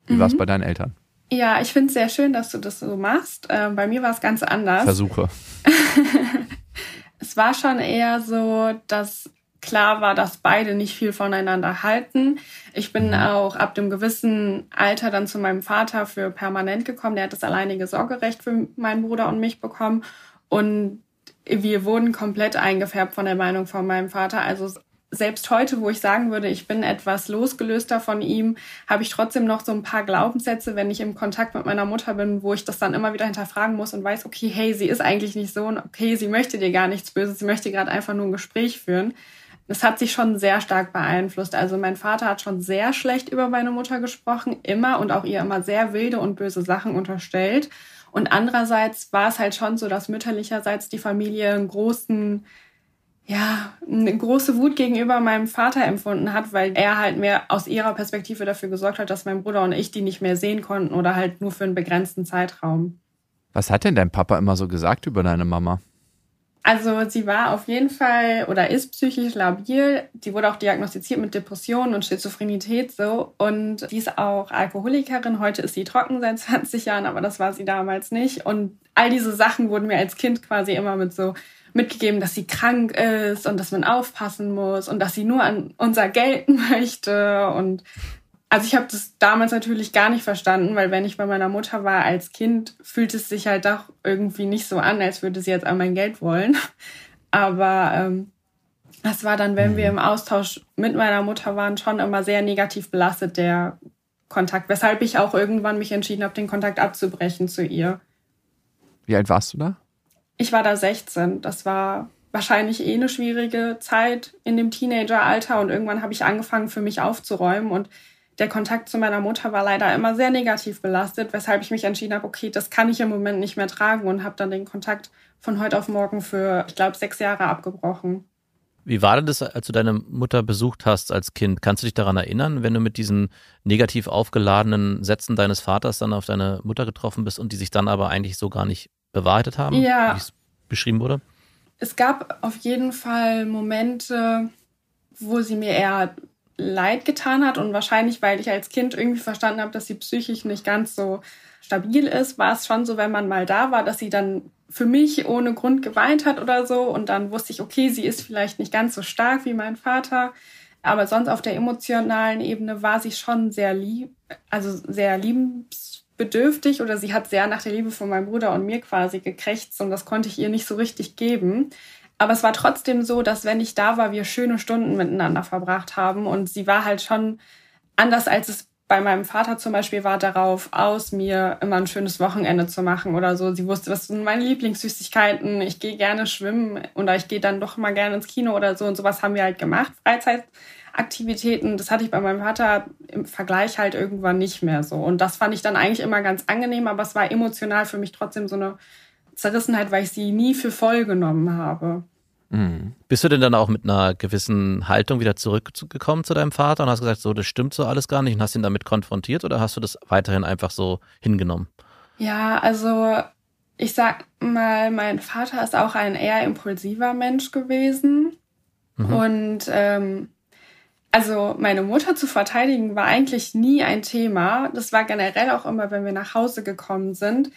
Wie mhm. war es bei deinen Eltern? Ja, ich finde es sehr schön, dass du das so machst. Äh, bei mir war es ganz anders. Versuche. es war schon eher so, dass klar war, dass beide nicht viel voneinander halten. Ich bin mhm. auch ab dem gewissen Alter dann zu meinem Vater für permanent gekommen. Der hat das alleinige Sorgerecht für meinen Bruder und mich bekommen. Und wir wurden komplett eingefärbt von der Meinung von meinem Vater. Also selbst heute, wo ich sagen würde, ich bin etwas losgelöster von ihm, habe ich trotzdem noch so ein paar Glaubenssätze, wenn ich im Kontakt mit meiner Mutter bin, wo ich das dann immer wieder hinterfragen muss und weiß, okay, hey, sie ist eigentlich nicht so und okay, sie möchte dir gar nichts Böses, sie möchte gerade einfach nur ein Gespräch führen. Das hat sich schon sehr stark beeinflusst. Also mein Vater hat schon sehr schlecht über meine Mutter gesprochen, immer und auch ihr immer sehr wilde und böse Sachen unterstellt. Und andererseits war es halt schon so, dass mütterlicherseits die Familie einen großen, ja, eine große Wut gegenüber meinem Vater empfunden hat, weil er halt mehr aus ihrer Perspektive dafür gesorgt hat, dass mein Bruder und ich die nicht mehr sehen konnten oder halt nur für einen begrenzten Zeitraum. Was hat denn dein Papa immer so gesagt über deine Mama? Also sie war auf jeden Fall oder ist psychisch labil. Die wurde auch diagnostiziert mit Depressionen und Schizophrenität so. Und sie ist auch Alkoholikerin. Heute ist sie trocken seit 20 Jahren, aber das war sie damals nicht. Und all diese Sachen wurden mir als Kind quasi immer mit so mitgegeben, dass sie krank ist und dass man aufpassen muss und dass sie nur an unser Geld möchte und also ich habe das damals natürlich gar nicht verstanden, weil wenn ich bei meiner Mutter war als Kind, fühlt es sich halt doch irgendwie nicht so an, als würde sie jetzt an mein Geld wollen. Aber ähm, das war dann, wenn wir im Austausch mit meiner Mutter waren, schon immer sehr negativ belastet, der Kontakt. Weshalb ich auch irgendwann mich entschieden habe, den Kontakt abzubrechen zu ihr. Wie alt warst du da? Ich war da 16. Das war wahrscheinlich eh eine schwierige Zeit in dem Teenageralter und irgendwann habe ich angefangen, für mich aufzuräumen und der Kontakt zu meiner Mutter war leider immer sehr negativ belastet, weshalb ich mich entschieden habe, okay, das kann ich im Moment nicht mehr tragen und habe dann den Kontakt von heute auf morgen für, ich glaube, sechs Jahre abgebrochen. Wie war denn das, als du deine Mutter besucht hast als Kind? Kannst du dich daran erinnern, wenn du mit diesen negativ aufgeladenen Sätzen deines Vaters dann auf deine Mutter getroffen bist und die sich dann aber eigentlich so gar nicht bewahrheitet haben, ja. wie es beschrieben wurde? Es gab auf jeden Fall Momente, wo sie mir eher leid getan hat und wahrscheinlich, weil ich als Kind irgendwie verstanden habe, dass sie psychisch nicht ganz so stabil ist, war es schon so, wenn man mal da war, dass sie dann für mich ohne Grund geweint hat oder so und dann wusste ich, okay, sie ist vielleicht nicht ganz so stark wie mein Vater, aber sonst auf der emotionalen Ebene war sie schon sehr lieb, also sehr liebensbedürftig oder sie hat sehr nach der Liebe von meinem Bruder und mir quasi gekrächzt und das konnte ich ihr nicht so richtig geben. Aber es war trotzdem so, dass wenn ich da war, wir schöne Stunden miteinander verbracht haben. Und sie war halt schon anders, als es bei meinem Vater zum Beispiel war, darauf aus, mir immer ein schönes Wochenende zu machen oder so. Sie wusste, was sind meine Lieblingssüßigkeiten. Ich gehe gerne schwimmen oder ich gehe dann doch mal gerne ins Kino oder so. Und sowas haben wir halt gemacht. Freizeitaktivitäten. Das hatte ich bei meinem Vater im Vergleich halt irgendwann nicht mehr so. Und das fand ich dann eigentlich immer ganz angenehm, aber es war emotional für mich trotzdem so eine Zerrissenheit, weil ich sie nie für voll genommen habe. Mhm. Bist du denn dann auch mit einer gewissen Haltung wieder zurückgekommen zu deinem Vater und hast gesagt, so, das stimmt so alles gar nicht und hast ihn damit konfrontiert oder hast du das weiterhin einfach so hingenommen? Ja, also ich sag mal, mein Vater ist auch ein eher impulsiver Mensch gewesen. Mhm. Und ähm, also meine Mutter zu verteidigen war eigentlich nie ein Thema. Das war generell auch immer, wenn wir nach Hause gekommen sind.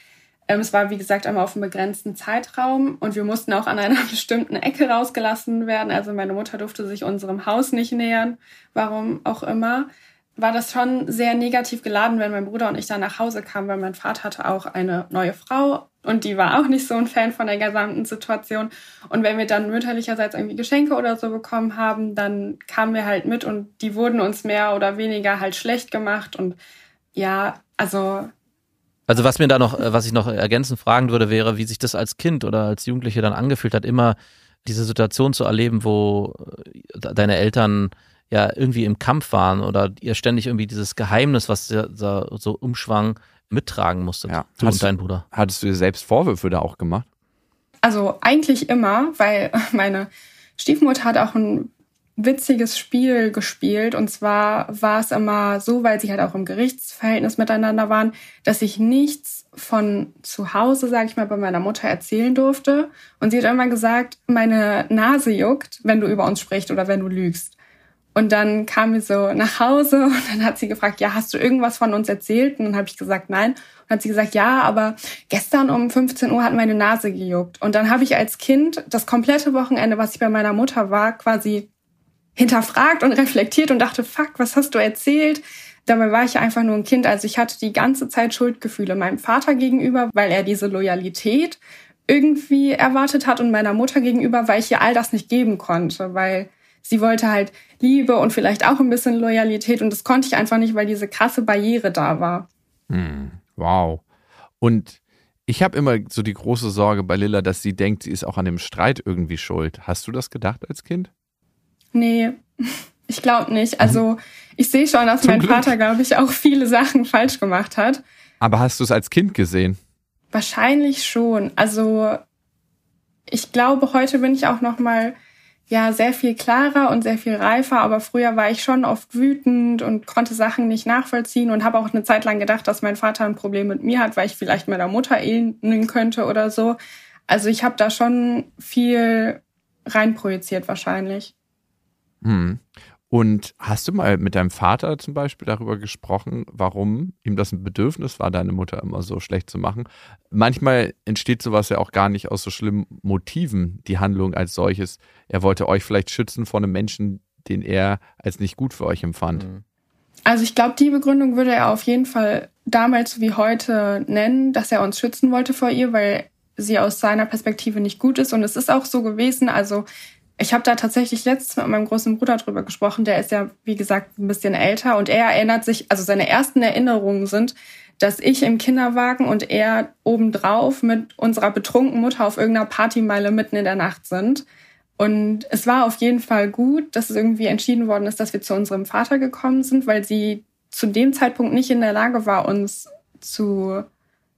Ähm, es war, wie gesagt, einmal auf einem begrenzten Zeitraum und wir mussten auch an einer bestimmten Ecke rausgelassen werden. Also meine Mutter durfte sich unserem Haus nicht nähern, warum auch immer. war das schon sehr negativ geladen, wenn mein Bruder und ich dann nach Hause kamen, weil mein Vater hatte auch eine neue Frau und die war auch nicht so ein Fan von der gesamten Situation. Und wenn wir dann mütterlicherseits irgendwie Geschenke oder so bekommen haben, dann kamen wir halt mit und die wurden uns mehr oder weniger halt schlecht gemacht. Und ja, also. Also was mir da noch, was ich noch ergänzend fragen würde, wäre, wie sich das als Kind oder als Jugendliche dann angefühlt hat, immer diese Situation zu erleben, wo deine Eltern ja irgendwie im Kampf waren oder ihr ständig irgendwie dieses Geheimnis, was da so umschwang, mittragen musstet. Ja. Du und dein Bruder. Hattest du dir selbst Vorwürfe da auch gemacht? Also eigentlich immer, weil meine Stiefmutter hat auch ein witziges Spiel gespielt. Und zwar war es immer so, weil sie halt auch im Gerichtsverhältnis miteinander waren, dass ich nichts von zu Hause, sage ich mal, bei meiner Mutter erzählen durfte. Und sie hat immer gesagt, meine Nase juckt, wenn du über uns sprichst oder wenn du lügst. Und dann kam wir so nach Hause und dann hat sie gefragt, ja, hast du irgendwas von uns erzählt? Und dann habe ich gesagt, nein. Und hat sie gesagt, ja, aber gestern um 15 Uhr hat meine Nase gejuckt. Und dann habe ich als Kind das komplette Wochenende, was ich bei meiner Mutter war, quasi hinterfragt und reflektiert und dachte, fuck, was hast du erzählt? Dabei war ich ja einfach nur ein Kind. Also ich hatte die ganze Zeit Schuldgefühle meinem Vater gegenüber, weil er diese Loyalität irgendwie erwartet hat und meiner Mutter gegenüber, weil ich ihr all das nicht geben konnte, weil sie wollte halt Liebe und vielleicht auch ein bisschen Loyalität und das konnte ich einfach nicht, weil diese krasse Barriere da war. Hm, wow. Und ich habe immer so die große Sorge bei Lilla, dass sie denkt, sie ist auch an dem Streit irgendwie schuld. Hast du das gedacht als Kind? Nee, ich glaube nicht. Also ich sehe schon, dass Zum mein Glück. Vater, glaube ich, auch viele Sachen falsch gemacht hat. Aber hast du es als Kind gesehen? Wahrscheinlich schon. Also ich glaube, heute bin ich auch noch mal ja sehr viel klarer und sehr viel reifer, aber früher war ich schon oft wütend und konnte Sachen nicht nachvollziehen und habe auch eine Zeit lang gedacht, dass mein Vater ein Problem mit mir hat, weil ich vielleicht meiner Mutter ähneln könnte oder so. Also ich habe da schon viel reinprojiziert wahrscheinlich. Hm. Und hast du mal mit deinem Vater zum Beispiel darüber gesprochen, warum ihm das ein Bedürfnis war, deine Mutter immer so schlecht zu machen? Manchmal entsteht sowas ja auch gar nicht aus so schlimmen Motiven, die Handlung als solches. Er wollte euch vielleicht schützen vor einem Menschen, den er als nicht gut für euch empfand. Mhm. Also ich glaube, die Begründung würde er auf jeden Fall damals wie heute nennen, dass er uns schützen wollte vor ihr, weil sie aus seiner Perspektive nicht gut ist. Und es ist auch so gewesen. Also ich habe da tatsächlich letztens mit meinem großen Bruder drüber gesprochen. Der ist ja, wie gesagt, ein bisschen älter und er erinnert sich, also seine ersten Erinnerungen sind, dass ich im Kinderwagen und er obendrauf mit unserer betrunkenen Mutter auf irgendeiner Partymeile mitten in der Nacht sind. Und es war auf jeden Fall gut, dass es irgendwie entschieden worden ist, dass wir zu unserem Vater gekommen sind, weil sie zu dem Zeitpunkt nicht in der Lage war, uns zu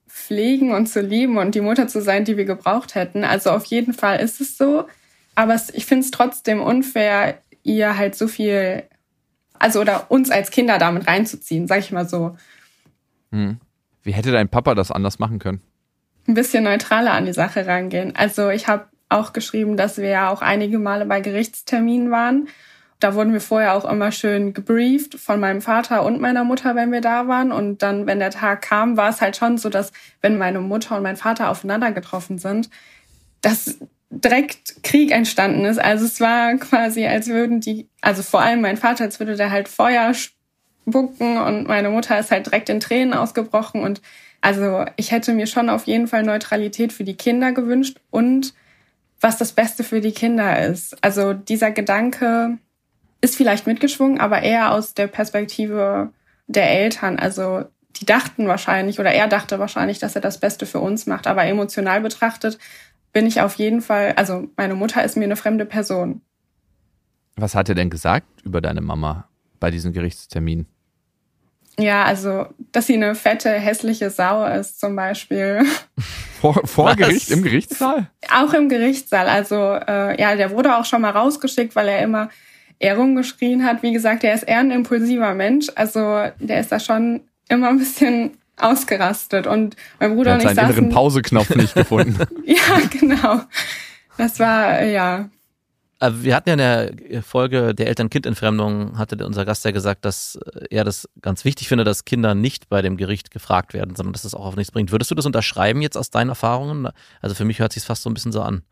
pflegen und zu lieben und die Mutter zu sein, die wir gebraucht hätten. Also auf jeden Fall ist es so. Aber ich finde es trotzdem unfair, ihr halt so viel, also oder uns als Kinder damit reinzuziehen, sag ich mal so. Hm. Wie hätte dein Papa das anders machen können? Ein bisschen neutraler an die Sache rangehen. Also ich habe auch geschrieben, dass wir ja auch einige Male bei Gerichtsterminen waren. Da wurden wir vorher auch immer schön gebrieft von meinem Vater und meiner Mutter, wenn wir da waren. Und dann, wenn der Tag kam, war es halt schon so, dass wenn meine Mutter und mein Vater aufeinander getroffen sind, dass direkt Krieg entstanden ist. Also es war quasi, als würden die, also vor allem mein Vater, als würde der halt Feuer spucken und meine Mutter ist halt direkt in Tränen ausgebrochen und also ich hätte mir schon auf jeden Fall Neutralität für die Kinder gewünscht und was das Beste für die Kinder ist. Also dieser Gedanke ist vielleicht mitgeschwungen, aber eher aus der Perspektive der Eltern. Also die dachten wahrscheinlich oder er dachte wahrscheinlich, dass er das Beste für uns macht, aber emotional betrachtet bin ich auf jeden Fall, also meine Mutter ist mir eine fremde Person. Was hat er denn gesagt über deine Mama bei diesem Gerichtstermin? Ja, also, dass sie eine fette, hässliche Sau ist, zum Beispiel. Vor, vor Gericht, im Gerichtssaal? Auch im Gerichtssaal. Also, äh, ja, der wurde auch schon mal rausgeschickt, weil er immer eher rumgeschrien hat. Wie gesagt, er ist eher ein impulsiver Mensch. Also, der ist da schon immer ein bisschen ausgerastet und mein Bruder er hat und ich seinen inneren Pauseknopf nicht gefunden. ja, genau. Das war, ja. Äh, wir hatten ja in der Folge der Eltern-Kind-Entfremdung, hatte unser Gast ja gesagt, dass er das ganz wichtig finde, dass Kinder nicht bei dem Gericht gefragt werden, sondern dass das auch auf nichts bringt. Würdest du das unterschreiben jetzt aus deinen Erfahrungen? Also für mich hört sich fast so ein bisschen so an.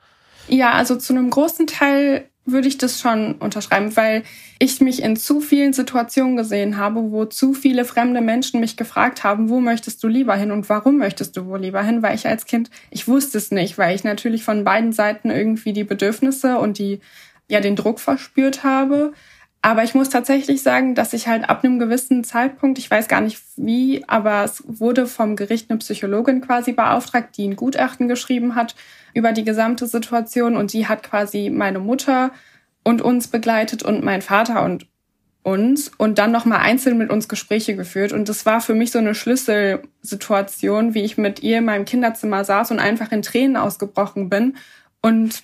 Ja, also zu einem großen Teil würde ich das schon unterschreiben, weil ich mich in zu vielen Situationen gesehen habe, wo zu viele fremde Menschen mich gefragt haben, wo möchtest du lieber hin und warum möchtest du wohl lieber hin, weil ich als Kind, ich wusste es nicht, weil ich natürlich von beiden Seiten irgendwie die Bedürfnisse und die, ja, den Druck verspürt habe. Aber ich muss tatsächlich sagen, dass ich halt ab einem gewissen Zeitpunkt, ich weiß gar nicht wie, aber es wurde vom Gericht eine Psychologin quasi beauftragt, die ein Gutachten geschrieben hat über die gesamte Situation und die hat quasi meine Mutter und uns begleitet und mein Vater und uns und dann nochmal einzeln mit uns Gespräche geführt. Und das war für mich so eine Schlüsselsituation, wie ich mit ihr in meinem Kinderzimmer saß und einfach in Tränen ausgebrochen bin und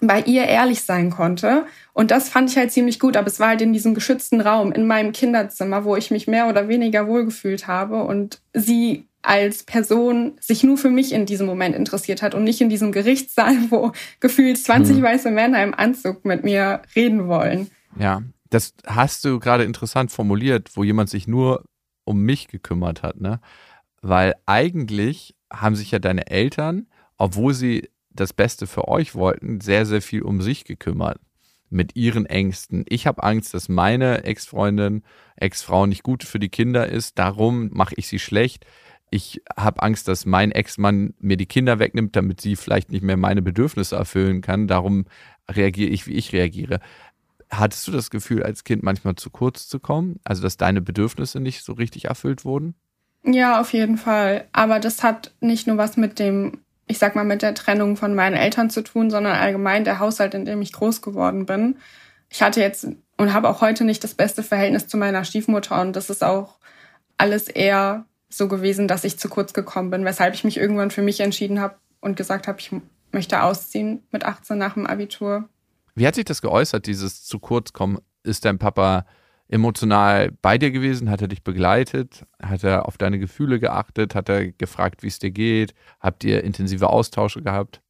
bei ihr ehrlich sein konnte. Und das fand ich halt ziemlich gut. Aber es war halt in diesem geschützten Raum, in meinem Kinderzimmer, wo ich mich mehr oder weniger wohlgefühlt habe und sie als Person sich nur für mich in diesem Moment interessiert hat und nicht in diesem Gerichtssaal, wo gefühlt 20 hm. weiße Männer im Anzug mit mir reden wollen. Ja, das hast du gerade interessant formuliert, wo jemand sich nur um mich gekümmert hat, ne? Weil eigentlich haben sich ja deine Eltern, obwohl sie das Beste für euch wollten, sehr, sehr viel um sich gekümmert. Mit ihren Ängsten. Ich habe Angst, dass meine Ex-Freundin, Ex-Frau nicht gut für die Kinder ist. Darum mache ich sie schlecht. Ich habe Angst, dass mein Ex-Mann mir die Kinder wegnimmt, damit sie vielleicht nicht mehr meine Bedürfnisse erfüllen kann. Darum reagiere ich, wie ich reagiere. Hattest du das Gefühl, als Kind manchmal zu kurz zu kommen? Also, dass deine Bedürfnisse nicht so richtig erfüllt wurden? Ja, auf jeden Fall. Aber das hat nicht nur was mit dem ich sag mal, mit der Trennung von meinen Eltern zu tun, sondern allgemein der Haushalt, in dem ich groß geworden bin. Ich hatte jetzt und habe auch heute nicht das beste Verhältnis zu meiner Stiefmutter und das ist auch alles eher so gewesen, dass ich zu kurz gekommen bin, weshalb ich mich irgendwann für mich entschieden habe und gesagt habe, ich möchte ausziehen mit 18 nach dem Abitur. Wie hat sich das geäußert, dieses zu kurz kommen? Ist dein Papa emotional bei dir gewesen? Hat er dich begleitet? Hat er auf deine Gefühle geachtet? Hat er gefragt, wie es dir geht? Habt ihr intensive Austausche gehabt?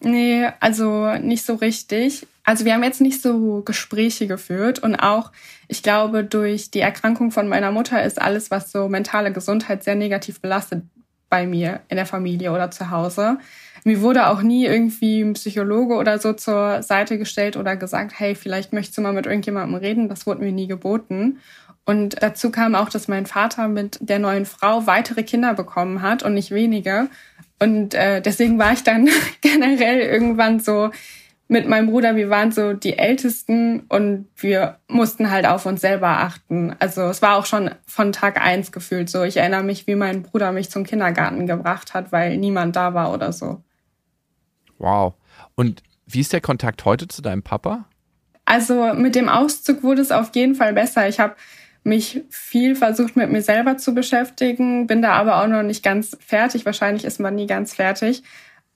Nee, also nicht so richtig. Also wir haben jetzt nicht so Gespräche geführt und auch, ich glaube, durch die Erkrankung von meiner Mutter ist alles, was so mentale Gesundheit sehr negativ belastet bei mir in der Familie oder zu Hause. Mir wurde auch nie irgendwie ein Psychologe oder so zur Seite gestellt oder gesagt, hey, vielleicht möchtest du mal mit irgendjemandem reden. Das wurde mir nie geboten. Und dazu kam auch, dass mein Vater mit der neuen Frau weitere Kinder bekommen hat und nicht wenige. Und äh, deswegen war ich dann generell irgendwann so mit meinem Bruder, wir waren so die Ältesten und wir mussten halt auf uns selber achten. Also es war auch schon von Tag eins gefühlt so. Ich erinnere mich, wie mein Bruder mich zum Kindergarten gebracht hat, weil niemand da war oder so. Wow. Und wie ist der Kontakt heute zu deinem Papa? Also mit dem Auszug wurde es auf jeden Fall besser. Ich habe mich viel versucht, mit mir selber zu beschäftigen, bin da aber auch noch nicht ganz fertig. Wahrscheinlich ist man nie ganz fertig.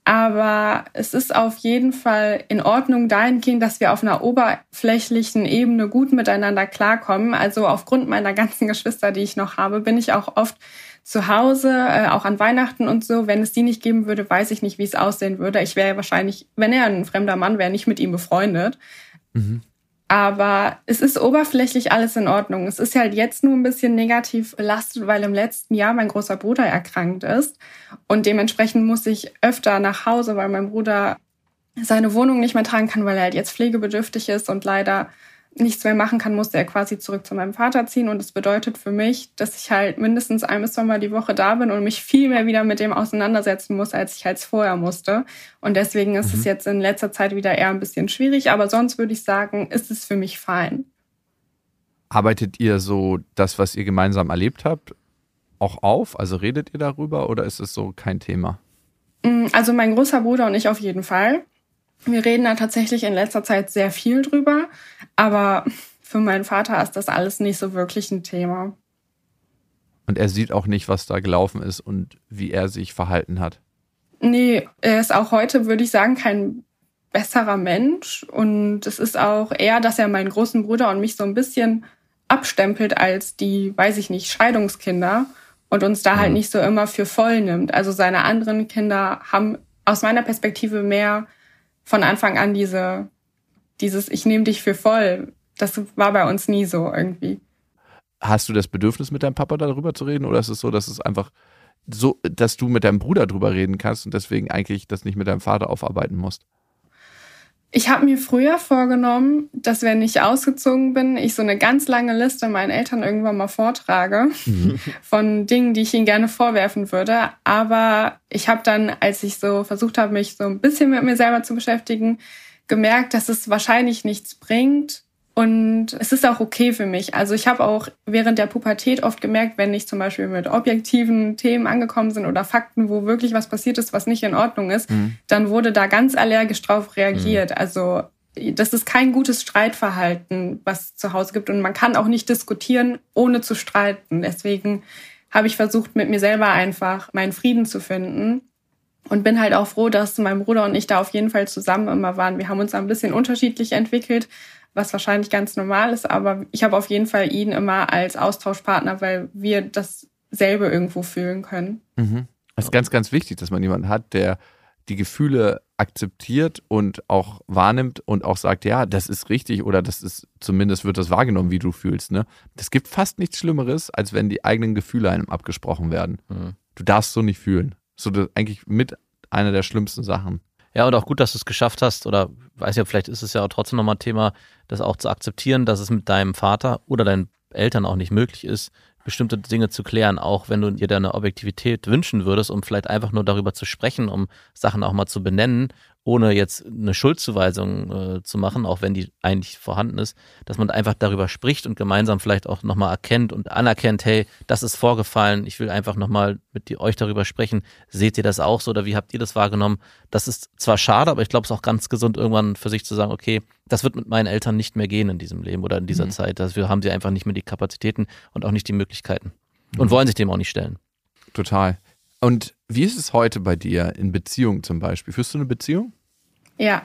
Aber es ist auf jeden Fall in Ordnung dahingehend, dass wir auf einer oberflächlichen Ebene gut miteinander klarkommen. Also aufgrund meiner ganzen Geschwister, die ich noch habe, bin ich auch oft zu Hause, äh, auch an Weihnachten und so. Wenn es die nicht geben würde, weiß ich nicht, wie es aussehen würde. Ich wäre wahrscheinlich, wenn er ein fremder Mann wäre, nicht mit ihm befreundet. Mhm. Aber es ist oberflächlich alles in Ordnung. Es ist halt jetzt nur ein bisschen negativ belastet, weil im letzten Jahr mein großer Bruder erkrankt ist. Und dementsprechend muss ich öfter nach Hause, weil mein Bruder seine Wohnung nicht mehr tragen kann, weil er halt jetzt pflegebedürftig ist und leider nichts mehr machen kann, musste er quasi zurück zu meinem Vater ziehen. Und das bedeutet für mich, dass ich halt mindestens ein bis zweimal die Woche da bin und mich viel mehr wieder mit dem auseinandersetzen muss, als ich halt vorher musste. Und deswegen ist mhm. es jetzt in letzter Zeit wieder eher ein bisschen schwierig. Aber sonst würde ich sagen, ist es für mich fein. Arbeitet ihr so das, was ihr gemeinsam erlebt habt, auch auf? Also redet ihr darüber oder ist es so kein Thema? Mm, also mein großer Bruder und ich auf jeden Fall. Wir reden da tatsächlich in letzter Zeit sehr viel drüber, aber für meinen Vater ist das alles nicht so wirklich ein Thema. Und er sieht auch nicht, was da gelaufen ist und wie er sich verhalten hat. Nee, er ist auch heute, würde ich sagen, kein besserer Mensch. Und es ist auch eher, dass er meinen großen Bruder und mich so ein bisschen abstempelt als die, weiß ich nicht, Scheidungskinder und uns da halt mhm. nicht so immer für voll nimmt. Also seine anderen Kinder haben aus meiner Perspektive mehr von Anfang an diese, dieses Ich nehme dich für voll. Das war bei uns nie so irgendwie. Hast du das Bedürfnis, mit deinem Papa darüber zu reden? Oder ist es so, dass es einfach so, dass du mit deinem Bruder drüber reden kannst und deswegen eigentlich das nicht mit deinem Vater aufarbeiten musst? Ich habe mir früher vorgenommen, dass wenn ich ausgezogen bin, ich so eine ganz lange Liste meinen Eltern irgendwann mal vortrage mhm. von Dingen, die ich ihnen gerne vorwerfen würde. Aber ich habe dann, als ich so versucht habe, mich so ein bisschen mit mir selber zu beschäftigen, gemerkt, dass es wahrscheinlich nichts bringt, und es ist auch okay für mich. Also ich habe auch während der Pubertät oft gemerkt, wenn ich zum Beispiel mit objektiven Themen angekommen bin oder Fakten, wo wirklich was passiert ist, was nicht in Ordnung ist, mhm. dann wurde da ganz allergisch drauf reagiert. Mhm. Also das ist kein gutes Streitverhalten, was zu Hause gibt. Und man kann auch nicht diskutieren, ohne zu streiten. Deswegen habe ich versucht, mit mir selber einfach meinen Frieden zu finden. Und bin halt auch froh, dass mein Bruder und ich da auf jeden Fall zusammen immer waren. Wir haben uns ein bisschen unterschiedlich entwickelt, was wahrscheinlich ganz normal ist, aber ich habe auf jeden Fall ihn immer als Austauschpartner, weil wir dasselbe irgendwo fühlen können. Mhm. Es ist ganz, ganz wichtig, dass man jemanden hat, der die Gefühle akzeptiert und auch wahrnimmt und auch sagt, ja, das ist richtig oder das ist, zumindest wird das wahrgenommen, wie du fühlst. Ne? Es gibt fast nichts Schlimmeres, als wenn die eigenen Gefühle einem abgesprochen werden. Mhm. Du darfst so nicht fühlen. So eigentlich mit einer der schlimmsten Sachen. Ja, und auch gut, dass du es geschafft hast, oder weiß ja, vielleicht ist es ja auch trotzdem nochmal Thema, das auch zu akzeptieren, dass es mit deinem Vater oder deinen Eltern auch nicht möglich ist, bestimmte Dinge zu klären, auch wenn du dir deine Objektivität wünschen würdest, um vielleicht einfach nur darüber zu sprechen, um Sachen auch mal zu benennen ohne jetzt eine Schuldzuweisung äh, zu machen, auch wenn die eigentlich vorhanden ist, dass man einfach darüber spricht und gemeinsam vielleicht auch nochmal erkennt und anerkennt, hey, das ist vorgefallen, ich will einfach nochmal mit die, euch darüber sprechen. Seht ihr das auch so oder wie habt ihr das wahrgenommen? Das ist zwar schade, aber ich glaube, es ist auch ganz gesund, irgendwann für sich zu sagen, okay, das wird mit meinen Eltern nicht mehr gehen in diesem Leben oder in dieser mhm. Zeit. Dafür haben sie einfach nicht mehr die Kapazitäten und auch nicht die Möglichkeiten und mhm. wollen sich dem auch nicht stellen. Total. Und wie ist es heute bei dir in Beziehung zum Beispiel? Führst du eine Beziehung? Ja.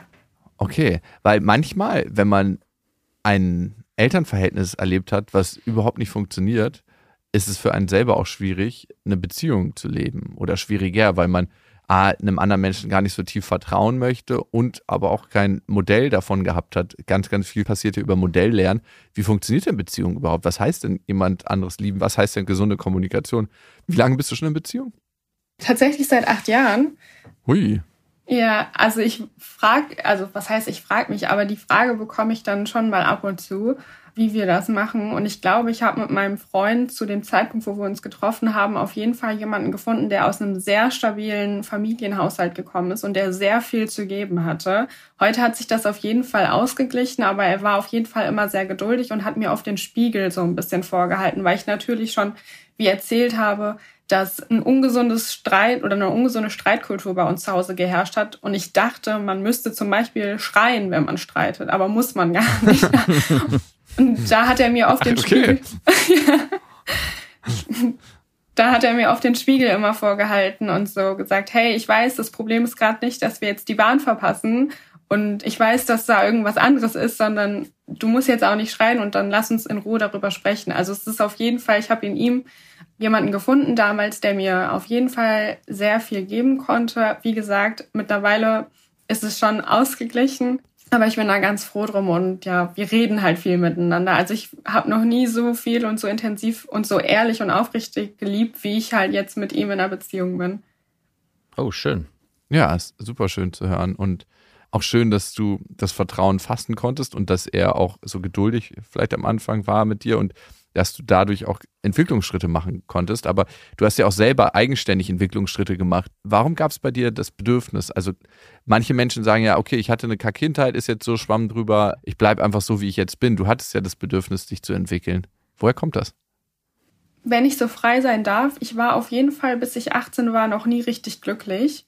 Okay, weil manchmal, wenn man ein Elternverhältnis erlebt hat, was überhaupt nicht funktioniert, ist es für einen selber auch schwierig, eine Beziehung zu leben oder schwieriger, weil man A, einem anderen Menschen gar nicht so tief vertrauen möchte und aber auch kein Modell davon gehabt hat. Ganz, ganz viel passiert hier über Modelllernen. Wie funktioniert denn Beziehung überhaupt? Was heißt denn jemand anderes lieben? Was heißt denn gesunde Kommunikation? Wie lange bist du schon in Beziehung? Tatsächlich seit acht Jahren. Hui. Ja, also ich frage, also was heißt ich frage mich, aber die Frage bekomme ich dann schon mal ab und zu, wie wir das machen. Und ich glaube, ich habe mit meinem Freund zu dem Zeitpunkt, wo wir uns getroffen haben, auf jeden Fall jemanden gefunden, der aus einem sehr stabilen Familienhaushalt gekommen ist und der sehr viel zu geben hatte. Heute hat sich das auf jeden Fall ausgeglichen, aber er war auf jeden Fall immer sehr geduldig und hat mir auf den Spiegel so ein bisschen vorgehalten, weil ich natürlich schon, wie erzählt habe, dass ein ungesundes Streit oder eine ungesunde Streitkultur bei uns zu Hause geherrscht hat. Und ich dachte, man müsste zum Beispiel schreien, wenn man streitet, aber muss man gar nicht. Und da hat er mir auf den okay. Spiegel, da hat er mir auf den Spiegel immer vorgehalten und so gesagt, hey, ich weiß, das Problem ist gerade nicht, dass wir jetzt die Bahn verpassen und ich weiß, dass da irgendwas anderes ist, sondern du musst jetzt auch nicht schreien und dann lass uns in Ruhe darüber sprechen. Also es ist auf jeden Fall, ich habe in ihm jemanden gefunden damals, der mir auf jeden Fall sehr viel geben konnte. Wie gesagt, mittlerweile ist es schon ausgeglichen. Aber ich bin da ganz froh drum und ja, wir reden halt viel miteinander. Also ich habe noch nie so viel und so intensiv und so ehrlich und aufrichtig geliebt, wie ich halt jetzt mit ihm in einer Beziehung bin. Oh, schön. Ja, ist super schön zu hören und auch schön, dass du das Vertrauen fassen konntest und dass er auch so geduldig vielleicht am Anfang war mit dir und dass du dadurch auch Entwicklungsschritte machen konntest. Aber du hast ja auch selber eigenständig Entwicklungsschritte gemacht. Warum gab es bei dir das Bedürfnis? Also manche Menschen sagen ja, okay, ich hatte eine Kindheit, ist jetzt so schwamm drüber, ich bleibe einfach so, wie ich jetzt bin. Du hattest ja das Bedürfnis, dich zu entwickeln. Woher kommt das? Wenn ich so frei sein darf, ich war auf jeden Fall, bis ich 18 war, noch nie richtig glücklich.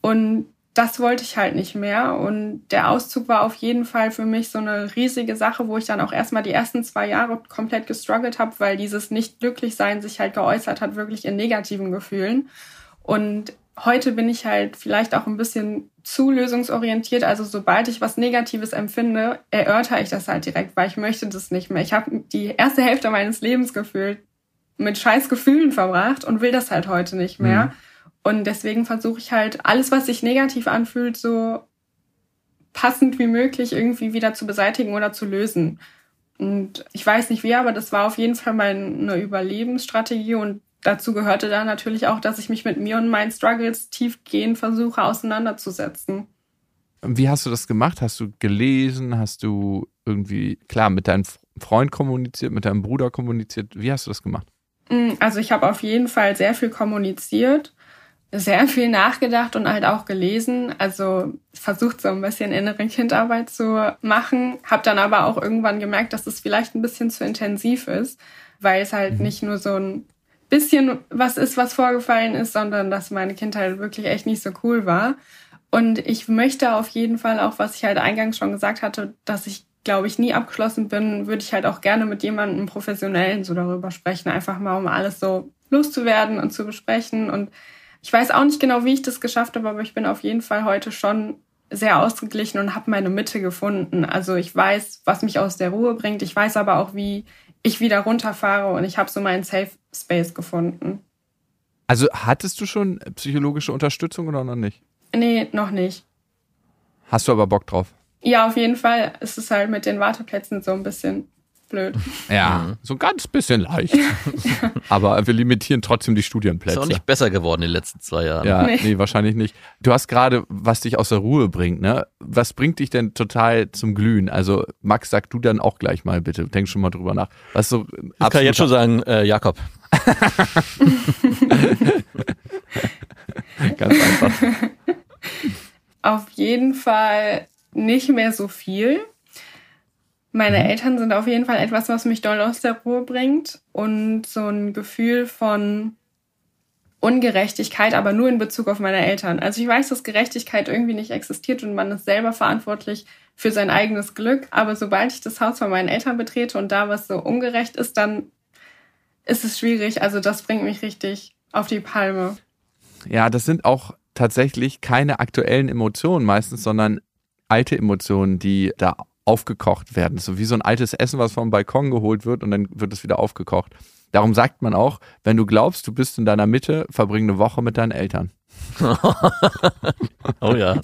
Und das wollte ich halt nicht mehr. Und der Auszug war auf jeden Fall für mich so eine riesige Sache, wo ich dann auch erstmal die ersten zwei Jahre komplett gestruggelt habe, weil dieses Nicht-Glücklich-Sein sich halt geäußert hat, wirklich in negativen Gefühlen. Und heute bin ich halt vielleicht auch ein bisschen zu lösungsorientiert. Also sobald ich was Negatives empfinde, erörtere ich das halt direkt, weil ich möchte das nicht mehr. Ich habe die erste Hälfte meines Lebens gefühlt mit scheiß Gefühlen verbracht und will das halt heute nicht mehr. Mhm. Und deswegen versuche ich halt alles, was sich negativ anfühlt, so passend wie möglich irgendwie wieder zu beseitigen oder zu lösen. Und ich weiß nicht wie, aber das war auf jeden Fall meine Überlebensstrategie und dazu gehörte dann natürlich auch, dass ich mich mit mir und meinen Struggles tiefgehend versuche auseinanderzusetzen. Wie hast du das gemacht? Hast du gelesen? Hast du irgendwie, klar, mit deinem Freund kommuniziert, mit deinem Bruder kommuniziert? Wie hast du das gemacht? Mm, also ich habe auf jeden Fall sehr viel kommuniziert, sehr viel nachgedacht und halt auch gelesen. Also versucht so ein bisschen innere Kindarbeit zu machen. Habe dann aber auch irgendwann gemerkt, dass es vielleicht ein bisschen zu intensiv ist, weil es halt mhm. nicht nur so ein bisschen was ist, was vorgefallen ist, sondern dass meine Kindheit wirklich echt nicht so cool war. Und ich möchte auf jeden Fall auch, was ich halt eingangs schon gesagt hatte, dass ich glaube ich, nie abgeschlossen bin, würde ich halt auch gerne mit jemandem Professionellen so darüber sprechen, einfach mal, um alles so loszuwerden und zu besprechen. Und ich weiß auch nicht genau, wie ich das geschafft habe, aber ich bin auf jeden Fall heute schon sehr ausgeglichen und habe meine Mitte gefunden. Also ich weiß, was mich aus der Ruhe bringt. Ich weiß aber auch, wie ich wieder runterfahre und ich habe so meinen Safe Space gefunden. Also hattest du schon psychologische Unterstützung oder noch nicht? Nee, noch nicht. Hast du aber Bock drauf? Ja, auf jeden Fall. Es ist halt mit den Warteplätzen so ein bisschen blöd. Ja, so ein ganz bisschen leicht. Aber wir limitieren trotzdem die Studienplätze. Ist auch nicht besser geworden in den letzten zwei Jahren. Ja, nee, nee wahrscheinlich nicht. Du hast gerade, was dich aus der Ruhe bringt, ne? Was bringt dich denn total zum Glühen? Also, Max, sag du dann auch gleich mal bitte. Denk schon mal drüber nach. Was so ich kann jetzt schon sagen, äh, Jakob. Ganz einfach. Auf jeden Fall nicht mehr so viel. Meine mhm. Eltern sind auf jeden Fall etwas, was mich doll aus der Ruhe bringt und so ein Gefühl von Ungerechtigkeit, aber nur in Bezug auf meine Eltern. Also ich weiß, dass Gerechtigkeit irgendwie nicht existiert und man ist selber verantwortlich für sein eigenes Glück. Aber sobald ich das Haus von meinen Eltern betrete und da was so ungerecht ist, dann ist es schwierig. Also das bringt mich richtig auf die Palme. Ja, das sind auch tatsächlich keine aktuellen Emotionen meistens, sondern alte Emotionen, die da aufgekocht werden. So wie so ein altes Essen, was vom Balkon geholt wird und dann wird es wieder aufgekocht. Darum sagt man auch, wenn du glaubst, du bist in deiner Mitte, verbring eine Woche mit deinen Eltern. oh ja.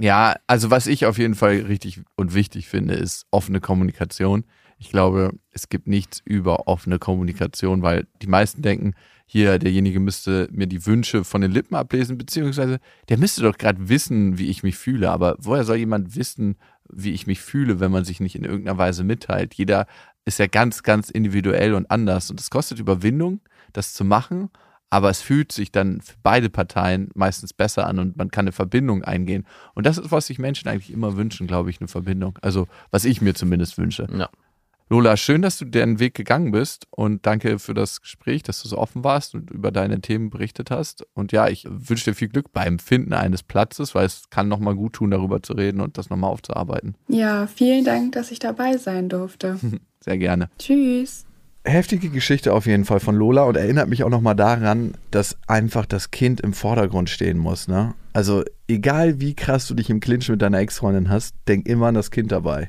Ja, also was ich auf jeden Fall richtig und wichtig finde, ist offene Kommunikation. Ich glaube, es gibt nichts über offene Kommunikation, weil die meisten denken, hier, derjenige müsste mir die Wünsche von den Lippen ablesen, beziehungsweise der müsste doch gerade wissen, wie ich mich fühle. Aber woher soll jemand wissen, wie ich mich fühle, wenn man sich nicht in irgendeiner Weise mitteilt? Jeder ist ja ganz, ganz individuell und anders. Und es kostet Überwindung, das zu machen. Aber es fühlt sich dann für beide Parteien meistens besser an und man kann eine Verbindung eingehen. Und das ist, was sich Menschen eigentlich immer wünschen, glaube ich, eine Verbindung. Also, was ich mir zumindest wünsche. Ja. Lola, schön, dass du den Weg gegangen bist und danke für das Gespräch, dass du so offen warst und über deine Themen berichtet hast. Und ja, ich wünsche dir viel Glück beim Finden eines Platzes, weil es kann nochmal gut tun, darüber zu reden und das nochmal aufzuarbeiten. Ja, vielen Dank, dass ich dabei sein durfte. Sehr gerne. Tschüss. Heftige Geschichte auf jeden Fall von Lola und erinnert mich auch nochmal daran, dass einfach das Kind im Vordergrund stehen muss. Ne? Also egal wie krass du dich im Clinch mit deiner Ex-Freundin hast, denk immer an das Kind dabei.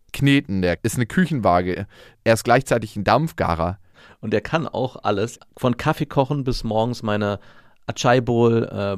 kneten, der ist eine Küchenwaage. Er ist gleichzeitig ein Dampfgarer. Und er kann auch alles, von Kaffee kochen bis morgens meine Achai Bowl, äh,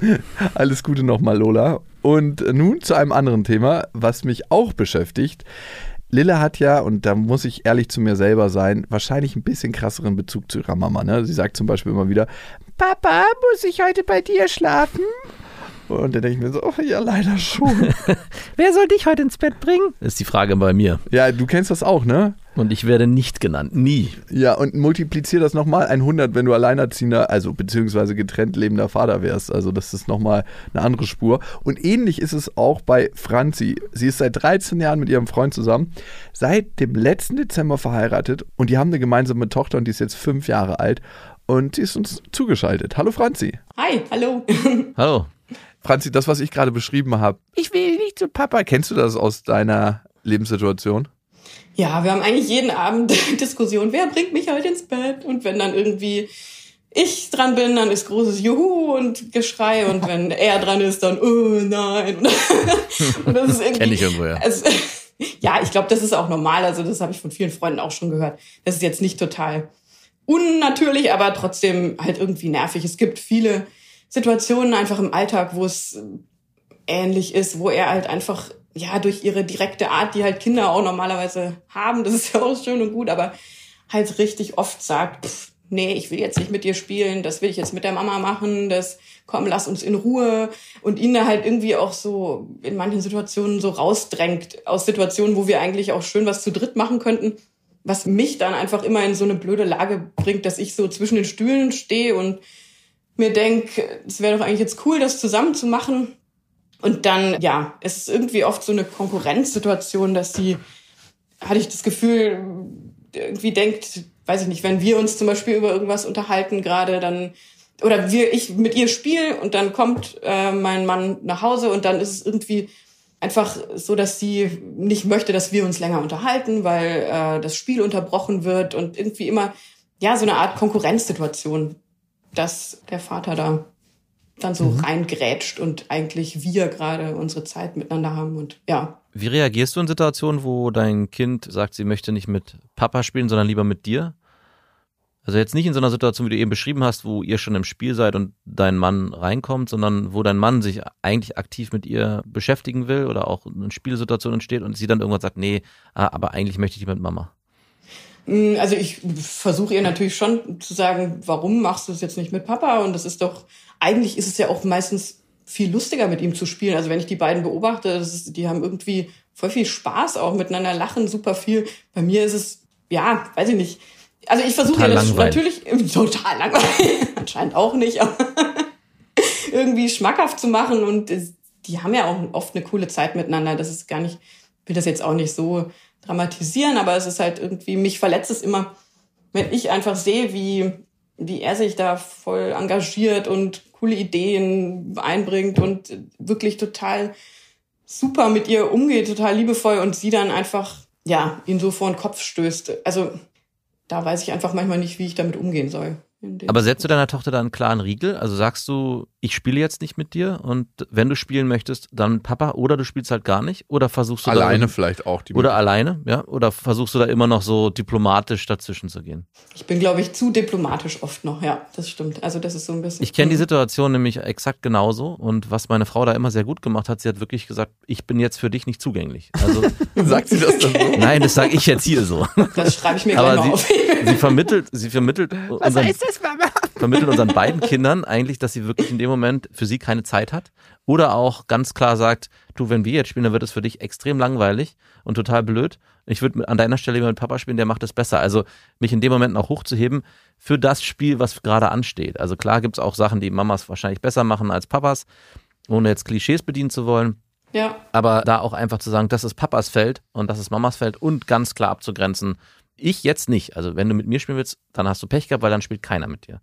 Alles Gute nochmal, Lola. Und nun zu einem anderen Thema, was mich auch beschäftigt. Lille hat ja, und da muss ich ehrlich zu mir selber sein, wahrscheinlich ein bisschen krasseren Bezug zu ihrer Mama. Ne? Sie sagt zum Beispiel immer wieder, Papa, muss ich heute bei dir schlafen? Und dann denke ich mir so, oh, ja, leider schon. Wer soll dich heute ins Bett bringen? Ist die Frage bei mir. Ja, du kennst das auch, ne? Und ich werde nicht genannt. Nie. Ja, und multiplizier das nochmal 100, wenn du alleinerziehender, also beziehungsweise getrennt lebender Vater wärst. Also das ist nochmal eine andere Spur. Und ähnlich ist es auch bei Franzi. Sie ist seit 13 Jahren mit ihrem Freund zusammen, seit dem letzten Dezember verheiratet und die haben eine gemeinsame Tochter und die ist jetzt fünf Jahre alt und sie ist uns zugeschaltet. Hallo Franzi. Hi, hallo. Hallo. Franzi, das, was ich gerade beschrieben habe, ich will nicht zu Papa. Kennst du das aus deiner Lebenssituation? Ja, wir haben eigentlich jeden Abend Diskussion, wer bringt mich heute ins Bett? Und wenn dann irgendwie ich dran bin, dann ist großes Juhu und Geschrei. Und wenn er dran ist, dann, oh nein. und das ist irgendwie. Kenn ich irgendwo, ja. Also, ja, ich glaube, das ist auch normal. Also, das habe ich von vielen Freunden auch schon gehört. Das ist jetzt nicht total unnatürlich, aber trotzdem halt irgendwie nervig. Es gibt viele Situationen einfach im Alltag, wo es ähnlich ist, wo er halt einfach, ja, durch ihre direkte Art, die halt Kinder auch normalerweise haben, das ist ja auch schön und gut, aber halt richtig oft sagt, pff, nee, ich will jetzt nicht mit dir spielen, das will ich jetzt mit der Mama machen, das, komm, lass uns in Ruhe und ihn da halt irgendwie auch so in manchen Situationen so rausdrängt aus Situationen, wo wir eigentlich auch schön was zu dritt machen könnten, was mich dann einfach immer in so eine blöde Lage bringt, dass ich so zwischen den Stühlen stehe und mir denke, es wäre doch eigentlich jetzt cool, das zusammen zu machen. Und dann, ja, es ist irgendwie oft so eine Konkurrenzsituation, dass sie, hatte ich das Gefühl, irgendwie denkt, weiß ich nicht, wenn wir uns zum Beispiel über irgendwas unterhalten gerade, dann oder wir, ich mit ihr spiele und dann kommt äh, mein Mann nach Hause und dann ist es irgendwie einfach so, dass sie nicht möchte, dass wir uns länger unterhalten, weil äh, das Spiel unterbrochen wird und irgendwie immer ja so eine Art Konkurrenzsituation dass der Vater da dann so mhm. reingrätscht und eigentlich wir gerade unsere Zeit miteinander haben und ja. Wie reagierst du in Situationen, wo dein Kind sagt, sie möchte nicht mit Papa spielen, sondern lieber mit dir? Also jetzt nicht in so einer Situation, wie du eben beschrieben hast, wo ihr schon im Spiel seid und dein Mann reinkommt, sondern wo dein Mann sich eigentlich aktiv mit ihr beschäftigen will oder auch eine Spielsituation entsteht und sie dann irgendwann sagt, nee, ah, aber eigentlich möchte ich mit Mama. Mm, also ich versuche ihr natürlich schon zu sagen, warum machst du es jetzt nicht mit Papa? Und das ist doch, eigentlich ist es ja auch meistens viel lustiger mit ihm zu spielen. Also wenn ich die beiden beobachte, ist, die haben irgendwie voll viel Spaß auch miteinander, lachen super viel. Bei mir ist es, ja, weiß ich nicht. Also ich versuche ja natürlich total langweilig, anscheinend auch nicht, aber irgendwie schmackhaft zu machen und die haben ja auch oft eine coole Zeit miteinander. Das ist gar nicht, will das jetzt auch nicht so dramatisieren, aber es ist halt irgendwie, mich verletzt es immer, wenn ich einfach sehe, wie, wie er sich da voll engagiert und coole Ideen einbringt und wirklich total super mit ihr umgeht, total liebevoll und sie dann einfach, ja, ihn so vor den Kopf stößt. Also da weiß ich einfach manchmal nicht, wie ich damit umgehen soll. Aber setzt du deiner Tochter da einen klaren Riegel? Also sagst du, ich spiele jetzt nicht mit dir und wenn du spielen möchtest, dann mit Papa oder du spielst halt gar nicht oder versuchst du alleine da vielleicht auch die oder alleine, ja, oder versuchst du da immer noch so diplomatisch dazwischen zu gehen? Ich bin glaube ich zu diplomatisch oft noch, ja, das stimmt. Also das ist so ein bisschen Ich kenne die Situation nämlich exakt genauso und was meine Frau da immer sehr gut gemacht hat, sie hat wirklich gesagt, ich bin jetzt für dich nicht zugänglich. Also sagt sie das dann so? Nein, das sage ich jetzt hier so. Das schreibe ich mir gleich mal sie, auf. sie vermittelt, sie vermittelt Was unseren, heißt das, Mama? vermittelt unseren beiden Kindern eigentlich, dass sie wirklich in dem Moment für sie keine Zeit hat. Oder auch ganz klar sagt, du, wenn wir jetzt spielen, dann wird es für dich extrem langweilig und total blöd. Ich würde an deiner Stelle lieber mit Papa spielen, der macht es besser. Also mich in dem Moment auch hochzuheben für das Spiel, was gerade ansteht. Also klar gibt es auch Sachen, die Mamas wahrscheinlich besser machen als Papas, ohne jetzt Klischees bedienen zu wollen. Ja. Aber da auch einfach zu sagen, das ist Papas Feld und das ist Mamas Feld und ganz klar abzugrenzen. Ich jetzt nicht. Also wenn du mit mir spielen willst, dann hast du Pech gehabt, weil dann spielt keiner mit dir.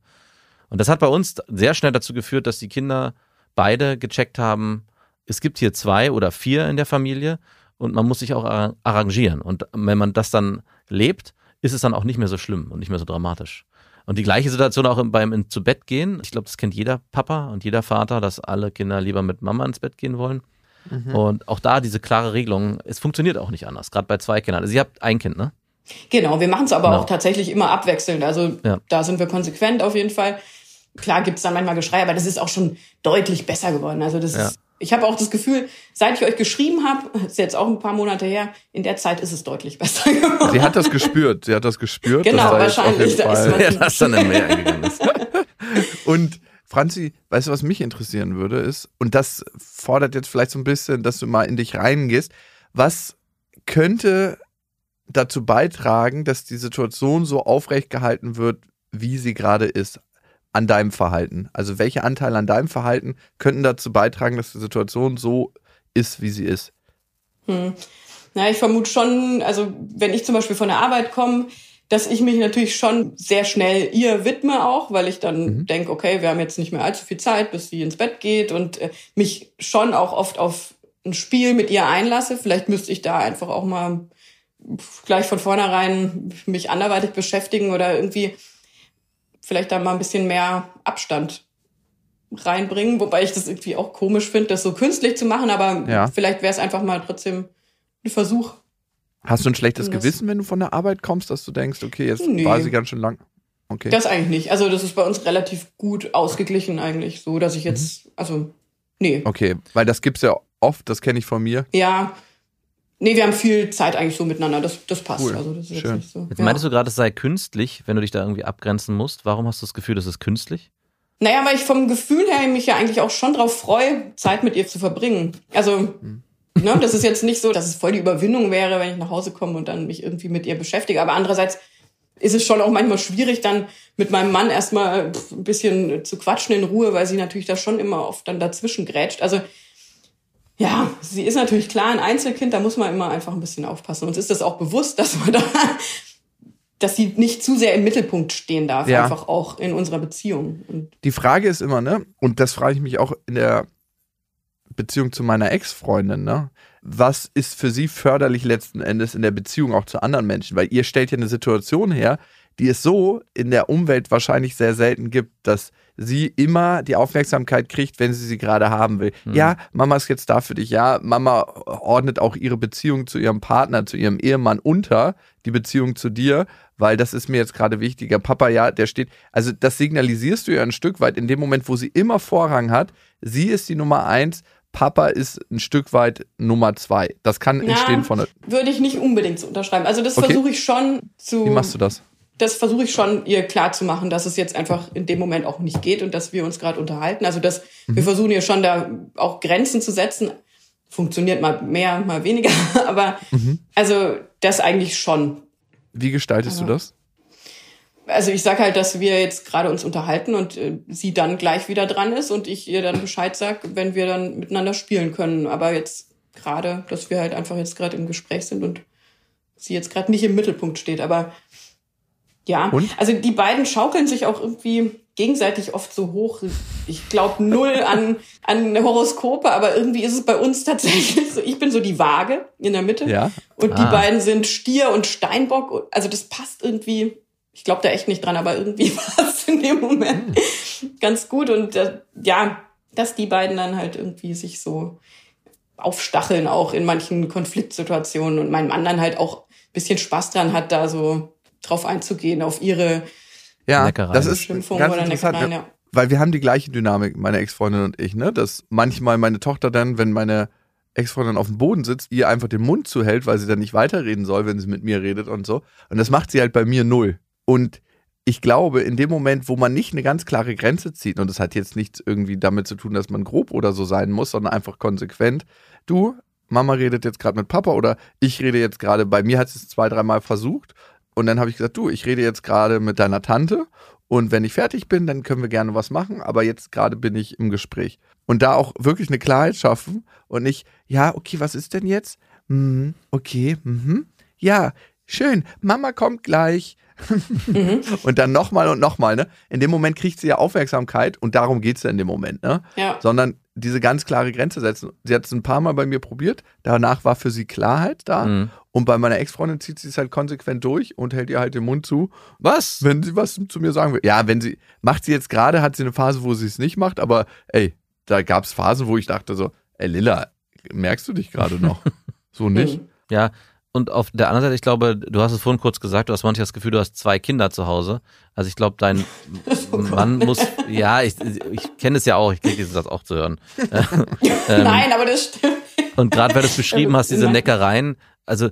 Und das hat bei uns sehr schnell dazu geführt, dass die Kinder beide gecheckt haben, es gibt hier zwei oder vier in der Familie und man muss sich auch arra- arrangieren. Und wenn man das dann lebt, ist es dann auch nicht mehr so schlimm und nicht mehr so dramatisch. Und die gleiche Situation auch im- beim zu Bett gehen. Ich glaube, das kennt jeder Papa und jeder Vater, dass alle Kinder lieber mit Mama ins Bett gehen wollen. Mhm. Und auch da diese klare Regelung, es funktioniert auch nicht anders, gerade bei zwei Kindern. Also ihr habt ein Kind, ne? Genau, wir machen es aber Genau. auch tatsächlich immer abwechselnd. Also Ja. da sind wir konsequent auf jeden Fall. Klar gibt's dann manchmal Geschrei, aber das ist auch schon deutlich besser geworden. Also das Ja. ist, ich habe auch das Gefühl, seit ich euch geschrieben habe, ist jetzt auch ein paar Monate her, in der Zeit ist es deutlich besser geworden. Sie hat das gespürt. Sie hat das gespürt. Genau, dass wahrscheinlich, da ist Ja, das dann im Meer eingegangen ist. Und Franzi, weißt du, was mich interessieren würde, ist, und das fordert jetzt vielleicht so ein bisschen, dass du mal in dich reingehst, was könnte dazu beitragen, dass die Situation so aufrecht gehalten wird, wie sie gerade ist, an deinem Verhalten? Also welche Anteile an deinem Verhalten könnten dazu beitragen, dass die Situation so ist, wie sie ist? Hm. Na, ich vermute schon, also wenn ich zum Beispiel von der Arbeit komme, dass ich mich natürlich schon sehr schnell ihr widme auch, weil ich dann Mhm. denke, okay, wir haben jetzt nicht mehr allzu viel Zeit, bis sie ins Bett geht und äh, mich schon auch oft auf ein Spiel mit ihr einlasse. Vielleicht müsste ich da einfach auch mal gleich von vornherein mich anderweitig beschäftigen oder irgendwie vielleicht da mal ein bisschen mehr Abstand reinbringen, wobei ich das irgendwie auch komisch finde, das so künstlich zu machen, aber Ja. vielleicht wäre es einfach mal trotzdem ein Versuch. Hast du ein schlechtes Gewissen, wenn du von der Arbeit kommst, dass du denkst, okay, jetzt Nee. war sie ganz schön lang? Okay. Das eigentlich nicht. Also das ist bei uns relativ gut ausgeglichen eigentlich, so dass ich jetzt, also nee, Okay, weil das gibt's ja oft, das kenne ich von mir. ja, nee, wir haben viel Zeit eigentlich so miteinander. Das, das passt. Cool. Also das ist jetzt Schön. nicht so. Jetzt ja. meintest du gerade, es sei künstlich, wenn du dich da irgendwie abgrenzen musst. Warum hast du das Gefühl, das ist künstlich? Naja, weil ich vom Gefühl her mich ja eigentlich auch schon drauf freue, Zeit mit ihr zu verbringen. Also, ne, das ist jetzt nicht so, dass es voll die Überwindung wäre, wenn ich nach Hause komme und dann mich irgendwie mit ihr beschäftige. Aber andererseits ist es schon auch manchmal schwierig, dann mit meinem Mann erstmal ein bisschen zu quatschen in Ruhe, weil sie natürlich da schon immer oft dann dazwischen grätscht. Also, ja, sie ist natürlich klar ein Einzelkind, da muss man immer einfach ein bisschen aufpassen. Uns ist das auch bewusst, dass man da, dass sie nicht zu sehr im Mittelpunkt stehen darf, Ja. einfach auch in unserer Beziehung. Und Die Frage ist immer, ne, und das frage ich mich auch in der Beziehung zu meiner Ex-Freundin, ne? Was ist für sie förderlich letzten Endes in der Beziehung auch zu anderen Menschen? Weil ihr stellt ja eine Situation her, die es so in der Umwelt wahrscheinlich sehr selten gibt, dass sie immer die Aufmerksamkeit kriegt, wenn sie sie gerade haben will. Ja, Mama ist jetzt da für dich. Ja, Mama ordnet auch ihre Beziehung zu ihrem Partner, zu ihrem Ehemann unter, die Beziehung zu dir, weil das ist mir jetzt gerade wichtiger. Papa, ja, der steht. Also das signalisierst du ja ein Stück weit in dem Moment, wo sie immer Vorrang hat. Sie ist die Nummer eins. Papa ist ein Stück weit Nummer zwei. Das kann Na, entstehen von der. würde ich nicht unbedingt so unterschreiben. Also das Okay. versuche ich schon zu. Wie machst du das? Das versuche ich schon ihr klar zu machen, dass es jetzt einfach in dem Moment auch nicht geht und dass wir uns gerade unterhalten. Also dass Mhm. wir versuchen hier schon da auch Grenzen zu setzen. Funktioniert mal mehr, mal weniger, aber Mhm. also das eigentlich schon. Wie gestaltest du Aber- das? Also ich sag halt, dass wir jetzt gerade uns unterhalten und äh, sie dann gleich wieder dran ist und ich ihr dann Bescheid sag, wenn wir dann miteinander spielen können. Aber jetzt gerade, dass wir halt einfach jetzt gerade im Gespräch sind und sie jetzt gerade nicht im Mittelpunkt steht. Aber ja, Und? also die beiden schaukeln sich auch irgendwie gegenseitig oft so hoch. Ich glaube null an, an Horoskope, aber irgendwie ist es bei uns tatsächlich so. Ich bin so die Waage in der Mitte. Ja. Und die Ah. beiden sind Stier und Steinbock. Also das passt irgendwie. Ich glaube da echt nicht dran, aber irgendwie passt in dem Moment ganz gut. Und äh, ja, dass die beiden dann halt irgendwie sich so aufstacheln, auch in manchen Konfliktsituationen und mein Mann dann halt auch ein bisschen Spaß dran hat, da so drauf einzugehen, auf ihre Ja, Neckereien. das ist Schimpfung ganz oder interessant, ne? ja. weil wir haben die gleiche Dynamik, meine Ex-Freundin und ich, ne? Dass manchmal meine Tochter dann, wenn meine Ex-Freundin auf dem Boden sitzt, ihr einfach den Mund zuhält, weil sie dann nicht weiterreden soll, wenn sie mit mir redet und so. Und das macht sie halt bei mir null. Und ich glaube, in dem Moment, wo man nicht eine ganz klare Grenze zieht, und das hat jetzt nichts irgendwie damit zu tun, dass man grob oder so sein muss, sondern einfach konsequent, du, Mama redet jetzt gerade mit Papa oder ich rede jetzt gerade, bei mir hat sie es zwei, dreimal versucht. Und dann habe ich gesagt, du, ich rede jetzt gerade mit deiner Tante und wenn ich fertig bin, dann können wir gerne was machen, aber jetzt gerade bin ich im Gespräch. Und da auch wirklich eine Klarheit schaffen und nicht, ja, okay, was ist denn jetzt? Mhm, okay, mhm. Ja, schön, Mama kommt gleich. und dann nochmal und nochmal, ne? In dem Moment kriegt sie ja Aufmerksamkeit und darum geht's ja in dem Moment, ne? Ja. Sondern diese ganz klare Grenze setzen. Sie hat es ein paar Mal bei mir probiert, danach war für sie Klarheit da. Mhm. Und bei meiner Ex-Freundin zieht sie es halt konsequent durch und hält ihr halt den Mund zu. Was? Wenn sie was zu mir sagen will. Ja, wenn sie, macht sie jetzt gerade, hat sie eine Phase, wo sie es nicht macht, aber ey, da gab es Phasen, wo ich dachte so, ey Lilla, merkst du dich gerade noch? so nicht? Ja, und auf der anderen Seite, ich glaube, du hast es vorhin kurz gesagt, du hast manchmal das Gefühl, du hast zwei Kinder zu Hause. Also ich glaube, dein Mann muss, ja, ich, ich kenne es ja auch, ich kriege das auch zu hören. Ähm, Nein, aber das stimmt. Und gerade weil du es beschrieben hast, diese Neckereien, also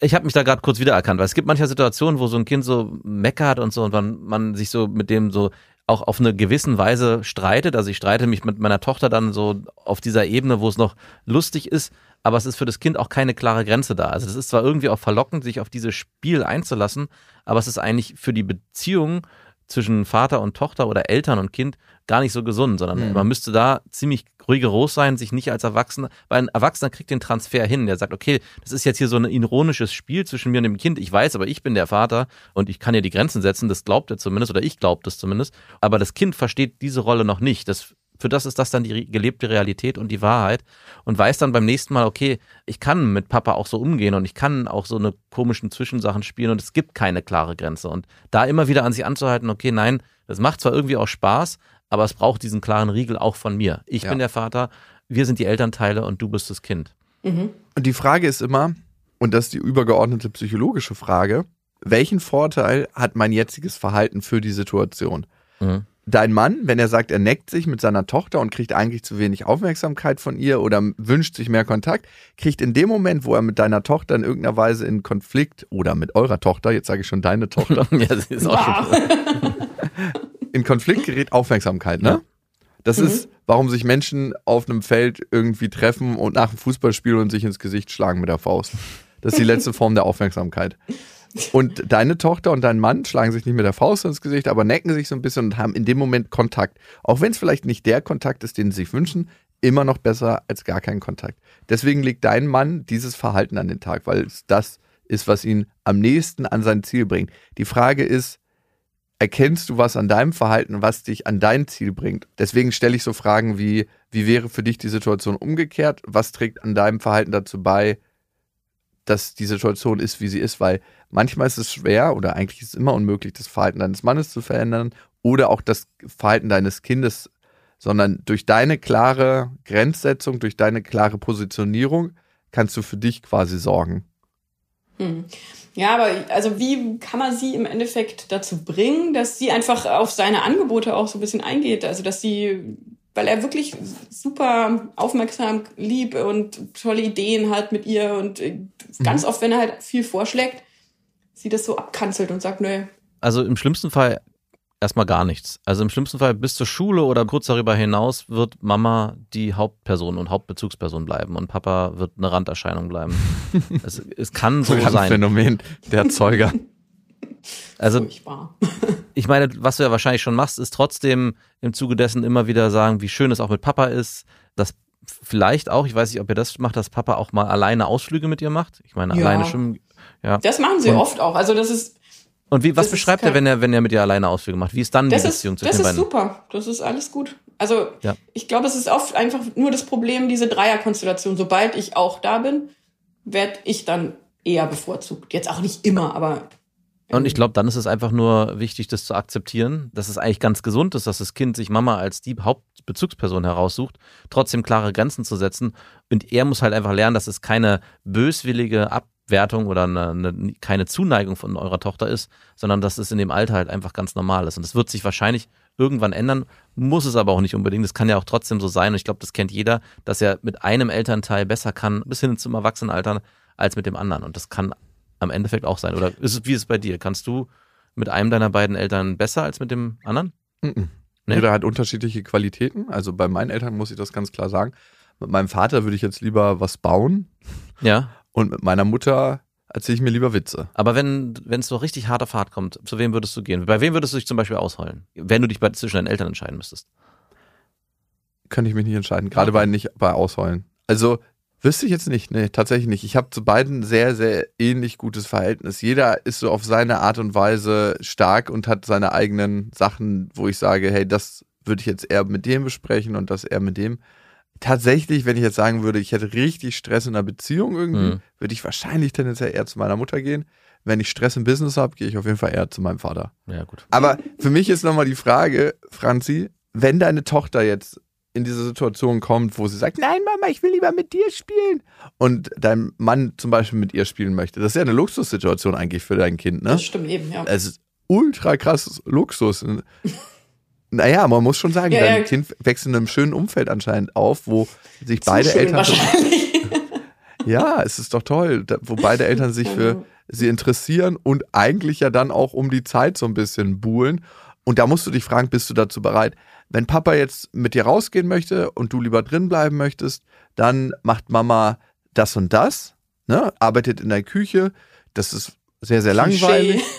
ich habe mich da gerade kurz wiedererkannt, weil es gibt manche Situationen, wo so ein Kind so meckert und so und man, man sich so mit dem so auch auf eine gewissen Weise streitet. Also ich streite mich mit meiner Tochter dann so auf dieser Ebene, wo es noch lustig ist, aber es ist für das Kind auch keine klare Grenze da. Also es ist zwar irgendwie auch verlockend, sich auf dieses Spiel einzulassen, aber es ist eigentlich für die Beziehung zwischen Vater und Tochter oder Eltern und Kind gar nicht so gesund, sondern Mhm. man müsste da ziemlich rigoros sein, sich nicht als Erwachsener, weil ein Erwachsener kriegt den Transfer hin, der sagt, okay, das ist jetzt hier so ein ironisches Spiel zwischen mir und dem Kind, ich weiß, aber ich bin der Vater und ich kann hier die Grenzen setzen, das glaubt er zumindest oder ich glaube das zumindest, aber das Kind versteht diese Rolle noch nicht, das für das ist das dann die gelebte Realität und die Wahrheit und weiß dann beim nächsten Mal, okay, ich kann mit Papa auch so umgehen und ich kann auch so eine komischen Zwischensachen spielen und es gibt keine klare Grenze. Und da immer wieder an sich anzuhalten, okay, nein, das macht zwar irgendwie auch Spaß, aber es braucht diesen klaren Riegel auch von mir. Ich Ja. bin der Vater, wir sind die Elternteile und du bist das Kind. Mhm. Und die Frage ist immer, und das ist die übergeordnete psychologische Frage, welchen Vorteil hat mein jetziges Verhalten für die Situation? Mhm. Dein Mann, wenn er sagt, er neckt sich mit seiner Tochter und kriegt eigentlich zu wenig Aufmerksamkeit von ihr oder wünscht sich mehr Kontakt, kriegt in dem Moment, wo er mit deiner Tochter in irgendeiner Weise in Konflikt oder mit eurer Tochter, jetzt sage ich schon deine Tochter, ja, sie ist auch schon. in Konflikt gerät Aufmerksamkeit, ne? Ja. Das Mhm. ist, warum sich Menschen auf einem Feld irgendwie treffen und nach dem Fußballspiel und sich ins Gesicht schlagen mit der Faust. Das ist die letzte Form der Aufmerksamkeit. Und deine Tochter und dein Mann schlagen sich nicht mit der Faust ins Gesicht, aber necken sich so ein bisschen und haben in dem Moment Kontakt. Auch wenn es vielleicht nicht der Kontakt ist, den sie sich wünschen, immer noch besser als gar kein Kontakt. Deswegen legt dein Mann dieses Verhalten an den Tag, weil es das ist, was ihn am nächsten an sein Ziel bringt. Die Frage ist, erkennst du was an deinem Verhalten, was dich an dein Ziel bringt? Deswegen stelle ich so Fragen wie, wie wäre für dich die Situation umgekehrt? Was trägt an deinem Verhalten dazu bei, dass die Situation ist, wie sie ist? Weil manchmal ist es schwer oder eigentlich ist es immer unmöglich, das Verhalten deines Mannes zu verändern oder auch das Verhalten deines Kindes, sondern durch deine klare Grenzsetzung, durch deine klare Positionierung kannst du für dich quasi sorgen. Hm. Ja, aber also wie kann man sie im Endeffekt dazu bringen, dass sie einfach auf seine Angebote auch so ein bisschen eingeht? Also dass sie, weil er wirklich super aufmerksam, lieb und tolle Ideen hat mit ihr und äh, ganz oft, wenn er halt viel vorschlägt, sie das so abkanzelt und sagt, nö. Also im schlimmsten Fall erstmal gar nichts. Also im schlimmsten Fall bis zur Schule oder kurz darüber hinaus wird Mama die Hauptperson und Hauptbezugsperson bleiben und Papa wird eine Randerscheinung bleiben. es, es kann so sein. Phänomen der Zeuger. Also Furchtbar. ich meine, was du ja wahrscheinlich schon machst, ist trotzdem im Zuge dessen immer wieder sagen, wie schön es auch mit Papa ist, dass vielleicht auch, ich weiß nicht, ob ihr das macht, dass Papa auch mal alleine Ausflüge mit ihr macht. Ich meine, Ja. alleine schwimmen. Ja. Das machen sie Und- oft auch. Also das ist, Und wie, was das ist beschreibt er, wenn er, wenn er mit ihr alleine Ausflüge macht? Wie ist dann das die ist, Beziehung das zwischen den ist beiden? super. Das ist alles gut. Also Ja. ich glaube, es ist oft einfach nur das Problem, diese Dreierkonstellation. Sobald ich auch da bin, werde ich dann eher bevorzugt. Jetzt auch nicht immer, aber Und ich glaube, dann ist es einfach nur wichtig, das zu akzeptieren, dass es eigentlich ganz gesund ist, dass das Kind sich Mama als die Hauptbezugsperson heraussucht, trotzdem klare Grenzen zu setzen. Und er muss halt einfach lernen, dass es keine böswillige Abwertung oder eine, eine, keine Zuneigung von eurer Tochter ist, sondern dass es in dem Alter halt einfach ganz normal ist. Und es wird sich wahrscheinlich irgendwann ändern, muss es aber auch nicht unbedingt. Es kann ja auch trotzdem so sein. Und ich glaube, das kennt jeder, dass er mit einem Elternteil besser kann, bis hin zum Erwachsenenalter, als mit dem anderen. Und das kann am Endeffekt auch sein. Oder ist es, wie ist es bei dir? Kannst du mit einem deiner beiden Eltern besser als mit dem anderen? Mhm. Nee? Jeder hat unterschiedliche Qualitäten. Also bei meinen Eltern muss ich das ganz klar sagen. Mit meinem Vater würde ich jetzt lieber was bauen Ja. Und mit meiner Mutter erzähle ich mir lieber Witze. Aber wenn wenn es so richtig hart auf hart kommt, zu wem würdest du gehen? Bei wem würdest du dich zum Beispiel ausheulen? Wenn du dich bei, zwischen deinen Eltern entscheiden müsstest. Könnte ich mich nicht entscheiden. Gerade bei nicht bei Ausheulen. Also wüsste ich jetzt nicht. Nee, tatsächlich nicht. Ich habe zu beiden sehr, sehr ähnlich gutes Verhältnis. Jeder ist so auf seine Art und Weise stark und hat seine eigenen Sachen, wo ich sage, hey, das würde ich jetzt eher mit dem besprechen und das eher mit dem. Tatsächlich, wenn ich jetzt sagen würde, ich hätte richtig Stress in einer Beziehung irgendwie, Mhm. würde ich wahrscheinlich tendenziell eher zu meiner Mutter gehen. Wenn ich Stress im Business habe, gehe ich auf jeden Fall eher zu meinem Vater. Ja, gut. Aber für mich ist nochmal die Frage, Franzi, wenn deine Tochter jetzt in diese Situation kommt, wo sie sagt, nein, Mama, ich will lieber mit dir spielen und dein Mann zum Beispiel mit ihr spielen möchte, das ist ja eine Luxussituation eigentlich für dein Kind, ne? Das stimmt eben, ja. Es ist ultra krasses Luxus. Naja, man muss schon sagen, Ja, dein ja. Kind wächst in einem schönen Umfeld anscheinend auf, wo sich Zu beide Eltern. Ja, es ist doch toll, da- wo beide Eltern sich für sie interessieren und eigentlich ja dann auch um die Zeit so ein bisschen buhlen. Und da musst du dich fragen, bist du dazu bereit? Wenn Papa jetzt mit dir rausgehen möchte und du lieber drin bleiben möchtest, dann macht Mama das und das, ne? arbeitet in der Küche. Das ist sehr, sehr langweilig.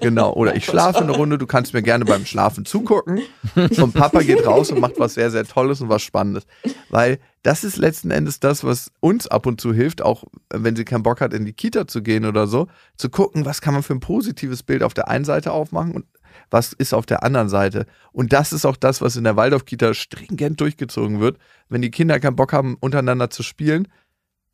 Genau, oder ich schlafe eine Runde, du kannst mir gerne beim Schlafen zugucken. Und Papa geht raus und macht was sehr, sehr Tolles und was Spannendes. Weil das ist letzten Endes das, was uns ab und zu hilft, auch wenn sie keinen Bock hat, in die Kita zu gehen oder so, zu gucken, was kann man für ein positives Bild auf der einen Seite aufmachen und was ist auf der anderen Seite. Und das ist auch das, was in der Waldorf-Kita stringent durchgezogen wird. Wenn die Kinder keinen Bock haben, untereinander zu spielen,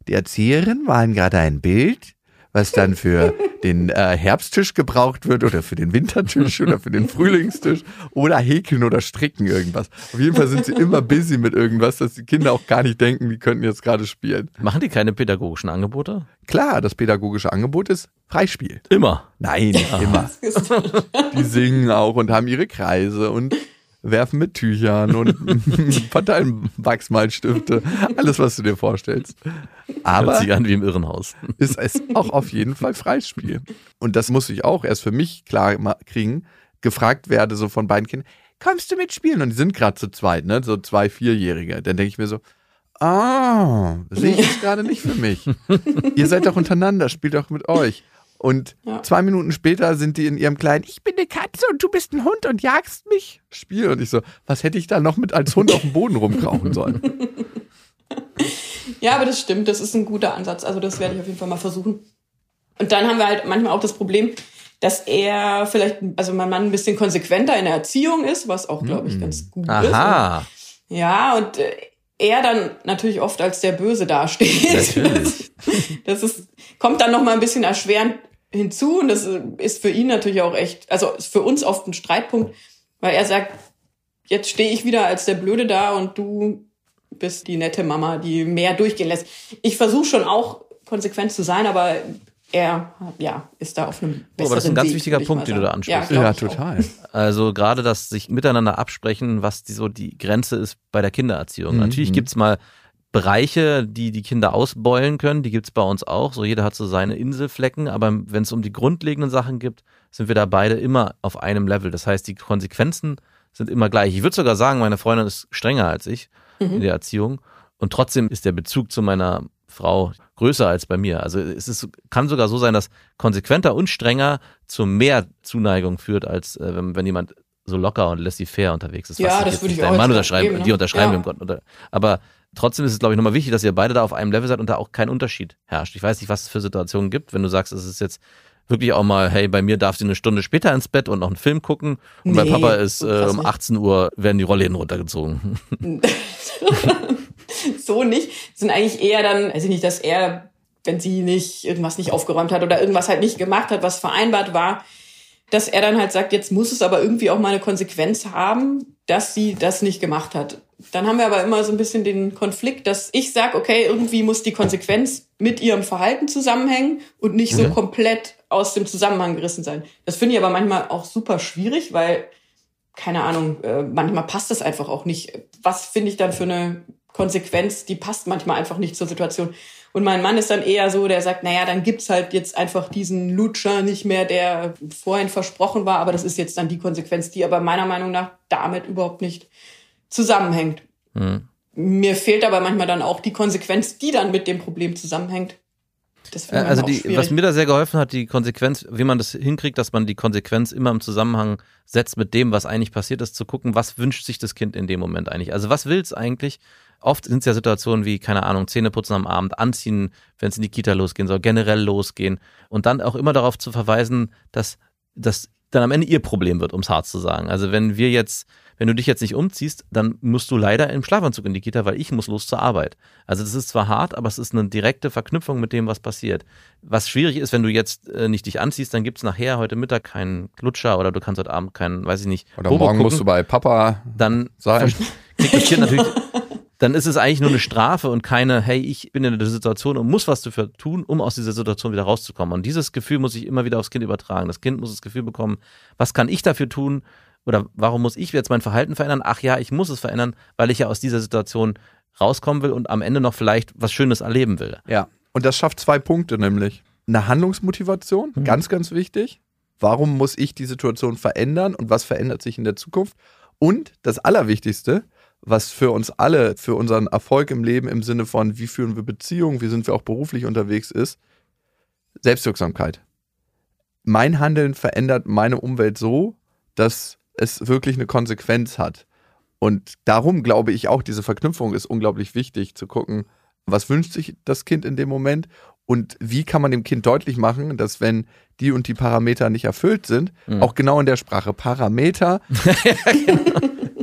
die Erzieherin malen gerade ein Bild, was dann für den äh, Herbsttisch gebraucht wird oder für den Wintertisch oder für den Frühlingstisch oder häkeln oder stricken irgendwas. Auf jeden Fall sind sie immer busy mit irgendwas, dass die Kinder auch gar nicht denken, die könnten jetzt gerade spielen. Machen die keine pädagogischen Angebote? Klar, das pädagogische Angebot ist Freispiel. Immer. Nein, nicht immer. Die singen auch und haben ihre Kreise und werfen mit Tüchern und verteilen Wachsmalstifte. Alles, was du dir vorstellst. Aber Hört sich an wie im Irrenhaus. ist es auch auf jeden Fall Freispiel. Und das muss ich auch erst für mich klar kriegen. Gefragt werde so von beiden Kindern, kommst du mitspielen? Und die sind gerade zu zweit, ne? So zwei, vierjährige. Dann denke ich mir so, ah, sehe ich jetzt gerade nicht für mich. Ihr seid doch untereinander, spielt doch mit euch. Und zwei Minuten später sind die in ihrem kleinen, ich bin eine Katze und du bist ein Hund und jagst mich Spiel. Und ich so, was hätte ich da noch mit als Hund auf dem Boden rumkrauchen sollen? Ja, aber das stimmt, das ist ein guter Ansatz. Also das werde ich auf jeden Fall mal versuchen. Und dann haben wir halt manchmal auch das Problem, dass er vielleicht, also mein Mann ein bisschen konsequenter in der Erziehung ist, was auch, glaube ich, ganz gut ist. Aha. Ja, und äh, er dann natürlich oft als der Böse dasteht. Natürlich. Das ist, kommt dann noch mal ein bisschen erschwerend hinzu und das ist für ihn natürlich auch echt, also ist für uns oft ein Streitpunkt, weil er sagt, jetzt stehe ich wieder als der Blöde da und du bist die nette Mama, die mehr durchgehen lässt. Ich versuche schon auch konsequent zu sein, aber er ja, ist da auf einem Oh, besseren aber das ist ein ganz Weg, wichtiger Punkt, den du da ansprichst. Ja, Ja, total. Also gerade das sich miteinander absprechen, was die, so die Grenze ist bei der Kindererziehung. Mhm. Natürlich gibt's mal Bereiche, die die Kinder ausbeulen können, die gibt's bei uns auch. So jeder hat so seine Inselflecken, aber wenn es um die grundlegenden Sachen gibt, sind wir da beide immer auf einem Level. Das heißt, die Konsequenzen sind immer gleich. Ich würde sogar sagen, meine Freundin ist strenger als ich in der Erziehung und trotzdem ist der Bezug zu meiner Frau größer als bei mir. Also es ist, kann sogar so sein, dass konsequenter und strenger zu mehr Zuneigung führt, als äh, wenn, wenn jemand so locker und laissez-faire unterwegs ist. Ja, das würde ich dein auch Mann unterschreiben, geben, ne? die unterschreiben Ja. wir im Gott. Aber trotzdem ist es, glaube ich, nochmal wichtig, dass ihr beide da auf einem Level seid und da auch kein Unterschied herrscht. Ich weiß nicht, was es für Situationen gibt, wenn du sagst, es ist jetzt wirklich auch mal, hey, bei mir darf sie eine Stunde später ins Bett und noch einen Film gucken und bei Nee, Papa ist äh, um nicht. 18 Uhr werden die Rollläden runtergezogen. so nicht. Sind eigentlich eher dann, ich nicht, dass er, wenn sie nicht irgendwas nicht aufgeräumt hat oder irgendwas halt nicht gemacht hat, was vereinbart war, dass er dann halt sagt, jetzt muss es aber irgendwie auch mal eine Konsequenz haben, dass sie das nicht gemacht hat. Dann haben wir aber immer so ein bisschen den Konflikt, dass ich sage, okay, irgendwie muss die Konsequenz mit ihrem Verhalten zusammenhängen und nicht so Mhm. komplett aus dem Zusammenhang gerissen sein. Das finde ich aber manchmal auch super schwierig, weil keine Ahnung, äh, manchmal passt das einfach auch nicht. Was finde ich dann für eine Konsequenz, die passt manchmal einfach nicht zur Situation. Und mein Mann ist dann eher so, der sagt, naja, dann gibt's halt jetzt einfach diesen Lutscher nicht mehr, der vorhin versprochen war, aber das ist jetzt dann die Konsequenz, die aber meiner Meinung nach damit überhaupt nicht zusammenhängt. Hm. Mir fehlt aber manchmal dann auch die Konsequenz, die dann mit dem Problem zusammenhängt. Das Äh, Also die, schwierig. was mir da sehr geholfen hat, die Konsequenz, wie man das hinkriegt, dass man die Konsequenz immer im Zusammenhang setzt mit dem, was eigentlich passiert ist, zu gucken, was wünscht sich das Kind in dem Moment eigentlich. Also was will es eigentlich? Oft sind es ja Situationen wie, keine Ahnung, Zähneputzen am Abend, anziehen, wenn es in die Kita losgehen soll, generell losgehen. Und dann auch immer darauf zu verweisen, dass, dass dann am Ende ihr Problem wird, ums hart zu sagen. Also wenn wir jetzt, wenn du dich jetzt nicht umziehst, dann musst du leider im Schlafanzug in die Kita, weil ich muss los zur Arbeit. Also das ist zwar hart, aber es ist eine direkte Verknüpfung mit dem, was passiert. Was schwierig ist, wenn du jetzt äh, nicht dich anziehst, dann gibt's nachher heute Mittag keinen Lutscher oder du kannst heute Abend keinen, weiß ich nicht, Oder Bobo morgen gucken. musst du bei Papa dann sein. kriegt das Kind natürlich, dann ist es eigentlich nur eine Strafe und keine, hey, ich bin in der Situation und muss was dafür tun, um aus dieser Situation wieder rauszukommen. Und dieses Gefühl muss ich immer wieder aufs Kind übertragen. Das Kind muss das Gefühl bekommen, was kann ich dafür tun oder warum muss ich jetzt mein Verhalten verändern? Ach ja, ich muss es verändern, weil ich ja aus dieser Situation rauskommen will und am Ende noch vielleicht was Schönes erleben will. Ja. Und das schafft zwei Punkte, nämlich eine Handlungsmotivation, Mhm. ganz, ganz wichtig. Warum muss ich die Situation verändern und was verändert sich in der Zukunft? Und das Allerwichtigste, was für uns alle, für unseren Erfolg im Leben im Sinne von, wie führen wir Beziehungen, wie sind wir auch beruflich unterwegs ist, Selbstwirksamkeit. Mein Handeln verändert meine Umwelt so, dass es wirklich eine Konsequenz hat. Und darum glaube ich auch, diese Verknüpfung ist unglaublich wichtig, zu gucken, was wünscht sich das Kind in dem Moment und wie kann man dem Kind deutlich machen, dass wenn die und die Parameter nicht erfüllt sind, Mhm. auch genau in der Sprache Parameter,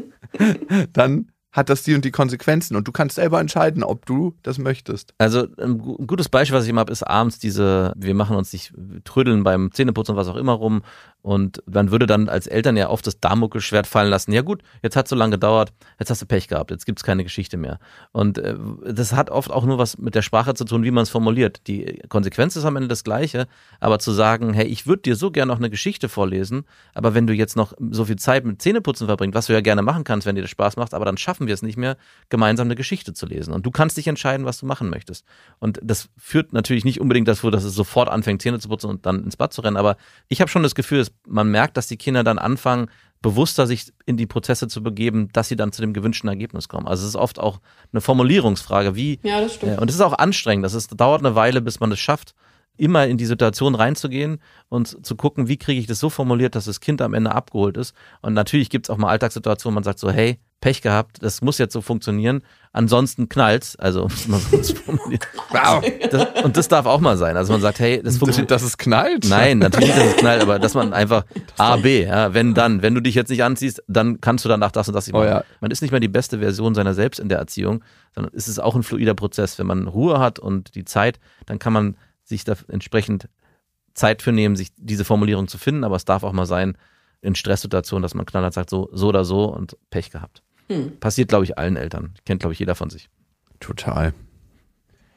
dann hat das die und die Konsequenzen und du kannst selber entscheiden, ob du das möchtest. Also ein gu- ein gutes Beispiel, was ich immer habe, ist abends diese, wir machen uns nicht trödeln beim Zähneputzen und was auch immer rum. Und man würde dann als Eltern ja oft das Damokelschwert fallen lassen. Ja gut, jetzt hat so lange gedauert, jetzt hast du Pech gehabt, jetzt gibt's keine Geschichte mehr. Und äh, das hat oft auch nur was mit der Sprache zu tun, wie man es formuliert. Die Konsequenz ist am Ende das gleiche, aber zu sagen, hey, ich würde dir so gerne noch eine Geschichte vorlesen, aber wenn du jetzt noch so viel Zeit mit Zähneputzen verbringst, was du ja gerne machen kannst, wenn dir das Spaß macht, aber dann schaffen wir es nicht mehr, gemeinsam eine Geschichte zu lesen. Und du kannst dich entscheiden, was du machen möchtest. Und das führt natürlich nicht unbedingt dazu, dass es sofort anfängt, Zähne zu putzen und dann ins Bad zu rennen. Aber ich habe schon das Gefühl, dass man merkt, dass die Kinder dann anfangen, bewusster sich in die Prozesse zu begeben, dass sie dann zu dem gewünschten Ergebnis kommen. Also es ist oft auch eine Formulierungsfrage, wie Ja, das stimmt. äh, und es ist auch anstrengend. Das ist, dauert eine Weile, bis man es schafft, immer in die Situation reinzugehen und zu gucken, wie kriege ich das so formuliert, dass das Kind am Ende abgeholt ist. Und natürlich gibt es auch mal Alltagssituationen, wo man sagt so, hey, Pech gehabt, das muss jetzt so funktionieren. Ansonsten knallt's. Also. Wow. Das, und das darf auch mal sein. Also man sagt, hey, das funktioniert. Dass es knallt? Nein, natürlich nicht, dass es knallt, aber dass man einfach A, B, ja, wenn dann, wenn du dich jetzt nicht anziehst, dann kannst du danach das und das nicht Oh ja. Man ist nicht mehr die beste Version seiner selbst in der Erziehung, sondern es ist auch ein fluider Prozess. Wenn man Ruhe hat und die Zeit, dann kann man sich da entsprechend Zeit für nehmen, sich diese Formulierung zu finden, aber es darf auch mal sein, in Stresssituationen, dass man knallhart sagt, so, so oder so und Pech gehabt. Hm. Passiert, glaube ich, allen Eltern. Kennt, glaube ich, jeder von sich. Total.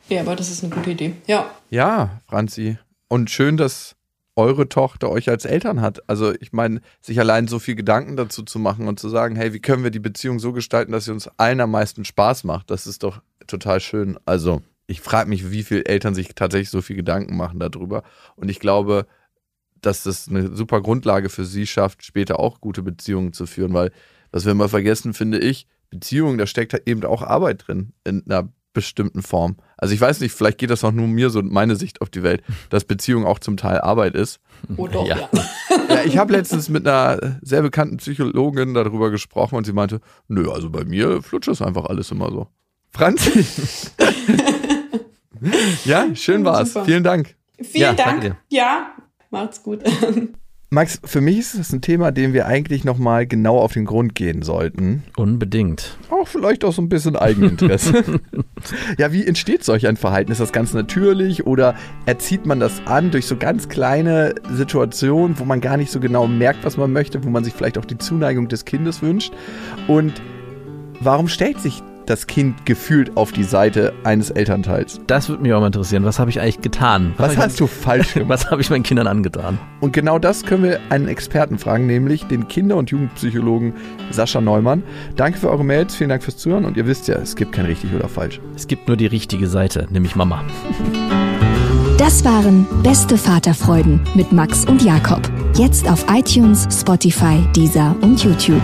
Ja, aber das ist eine gute Idee. Ja. Ja, Franzi. Und schön, dass eure Tochter euch als Eltern hat. Also ich meine, sich allein so viel Gedanken dazu zu machen und zu sagen, hey, wie können wir die Beziehung so gestalten, dass sie uns allen am meisten Spaß macht, das ist doch total schön. Also ich frage mich, wie viele Eltern sich tatsächlich so viel Gedanken machen darüber. Und ich glaube, dass das eine super Grundlage für sie schafft, später auch gute Beziehungen zu führen, weil was wir immer vergessen, finde ich, Beziehungen, da steckt halt eben auch Arbeit drin in einer bestimmten Form. Also ich weiß nicht, vielleicht geht das auch nur mir so meine Sicht auf die Welt, dass Beziehung auch zum Teil Arbeit ist. Oh doch, Ja. ja. Ja, ich habe letztens mit einer sehr bekannten Psychologin darüber gesprochen und sie meinte, nö, also bei mir flutscht das einfach alles immer so. Franzi. ja, schön war's. Super. Vielen Dank. Vielen Ja, Dank. Ja, macht's gut. Max, für mich ist das ein Thema, dem wir eigentlich nochmal genau auf den Grund gehen sollten. Unbedingt. Auch vielleicht auch so ein bisschen Eigeninteresse. ja, wie entsteht solch ein Verhalten? Ist das ganz natürlich oder erzieht man das an durch so ganz kleine Situationen, wo man gar nicht so genau merkt, was man möchte, wo man sich vielleicht auch die Zuneigung des Kindes wünscht? Und warum stellt sich das Kind gefühlt auf die Seite eines Elternteils? Das würde mich auch mal interessieren. Was habe ich eigentlich getan? Was ich hast du falsch mein- gemacht? Was habe ich meinen Kindern angetan? Und genau das können wir einen Experten fragen, nämlich den Kinder- und Jugendpsychologen Sascha Neumann. Danke für eure Mails, vielen Dank fürs Zuhören und ihr wisst ja, es gibt kein richtig oder falsch. Es gibt nur die richtige Seite, nämlich Mama. Das waren Beste Vaterfreuden mit Max und Jakob. Jetzt auf iTunes, Spotify, Deezer und YouTube.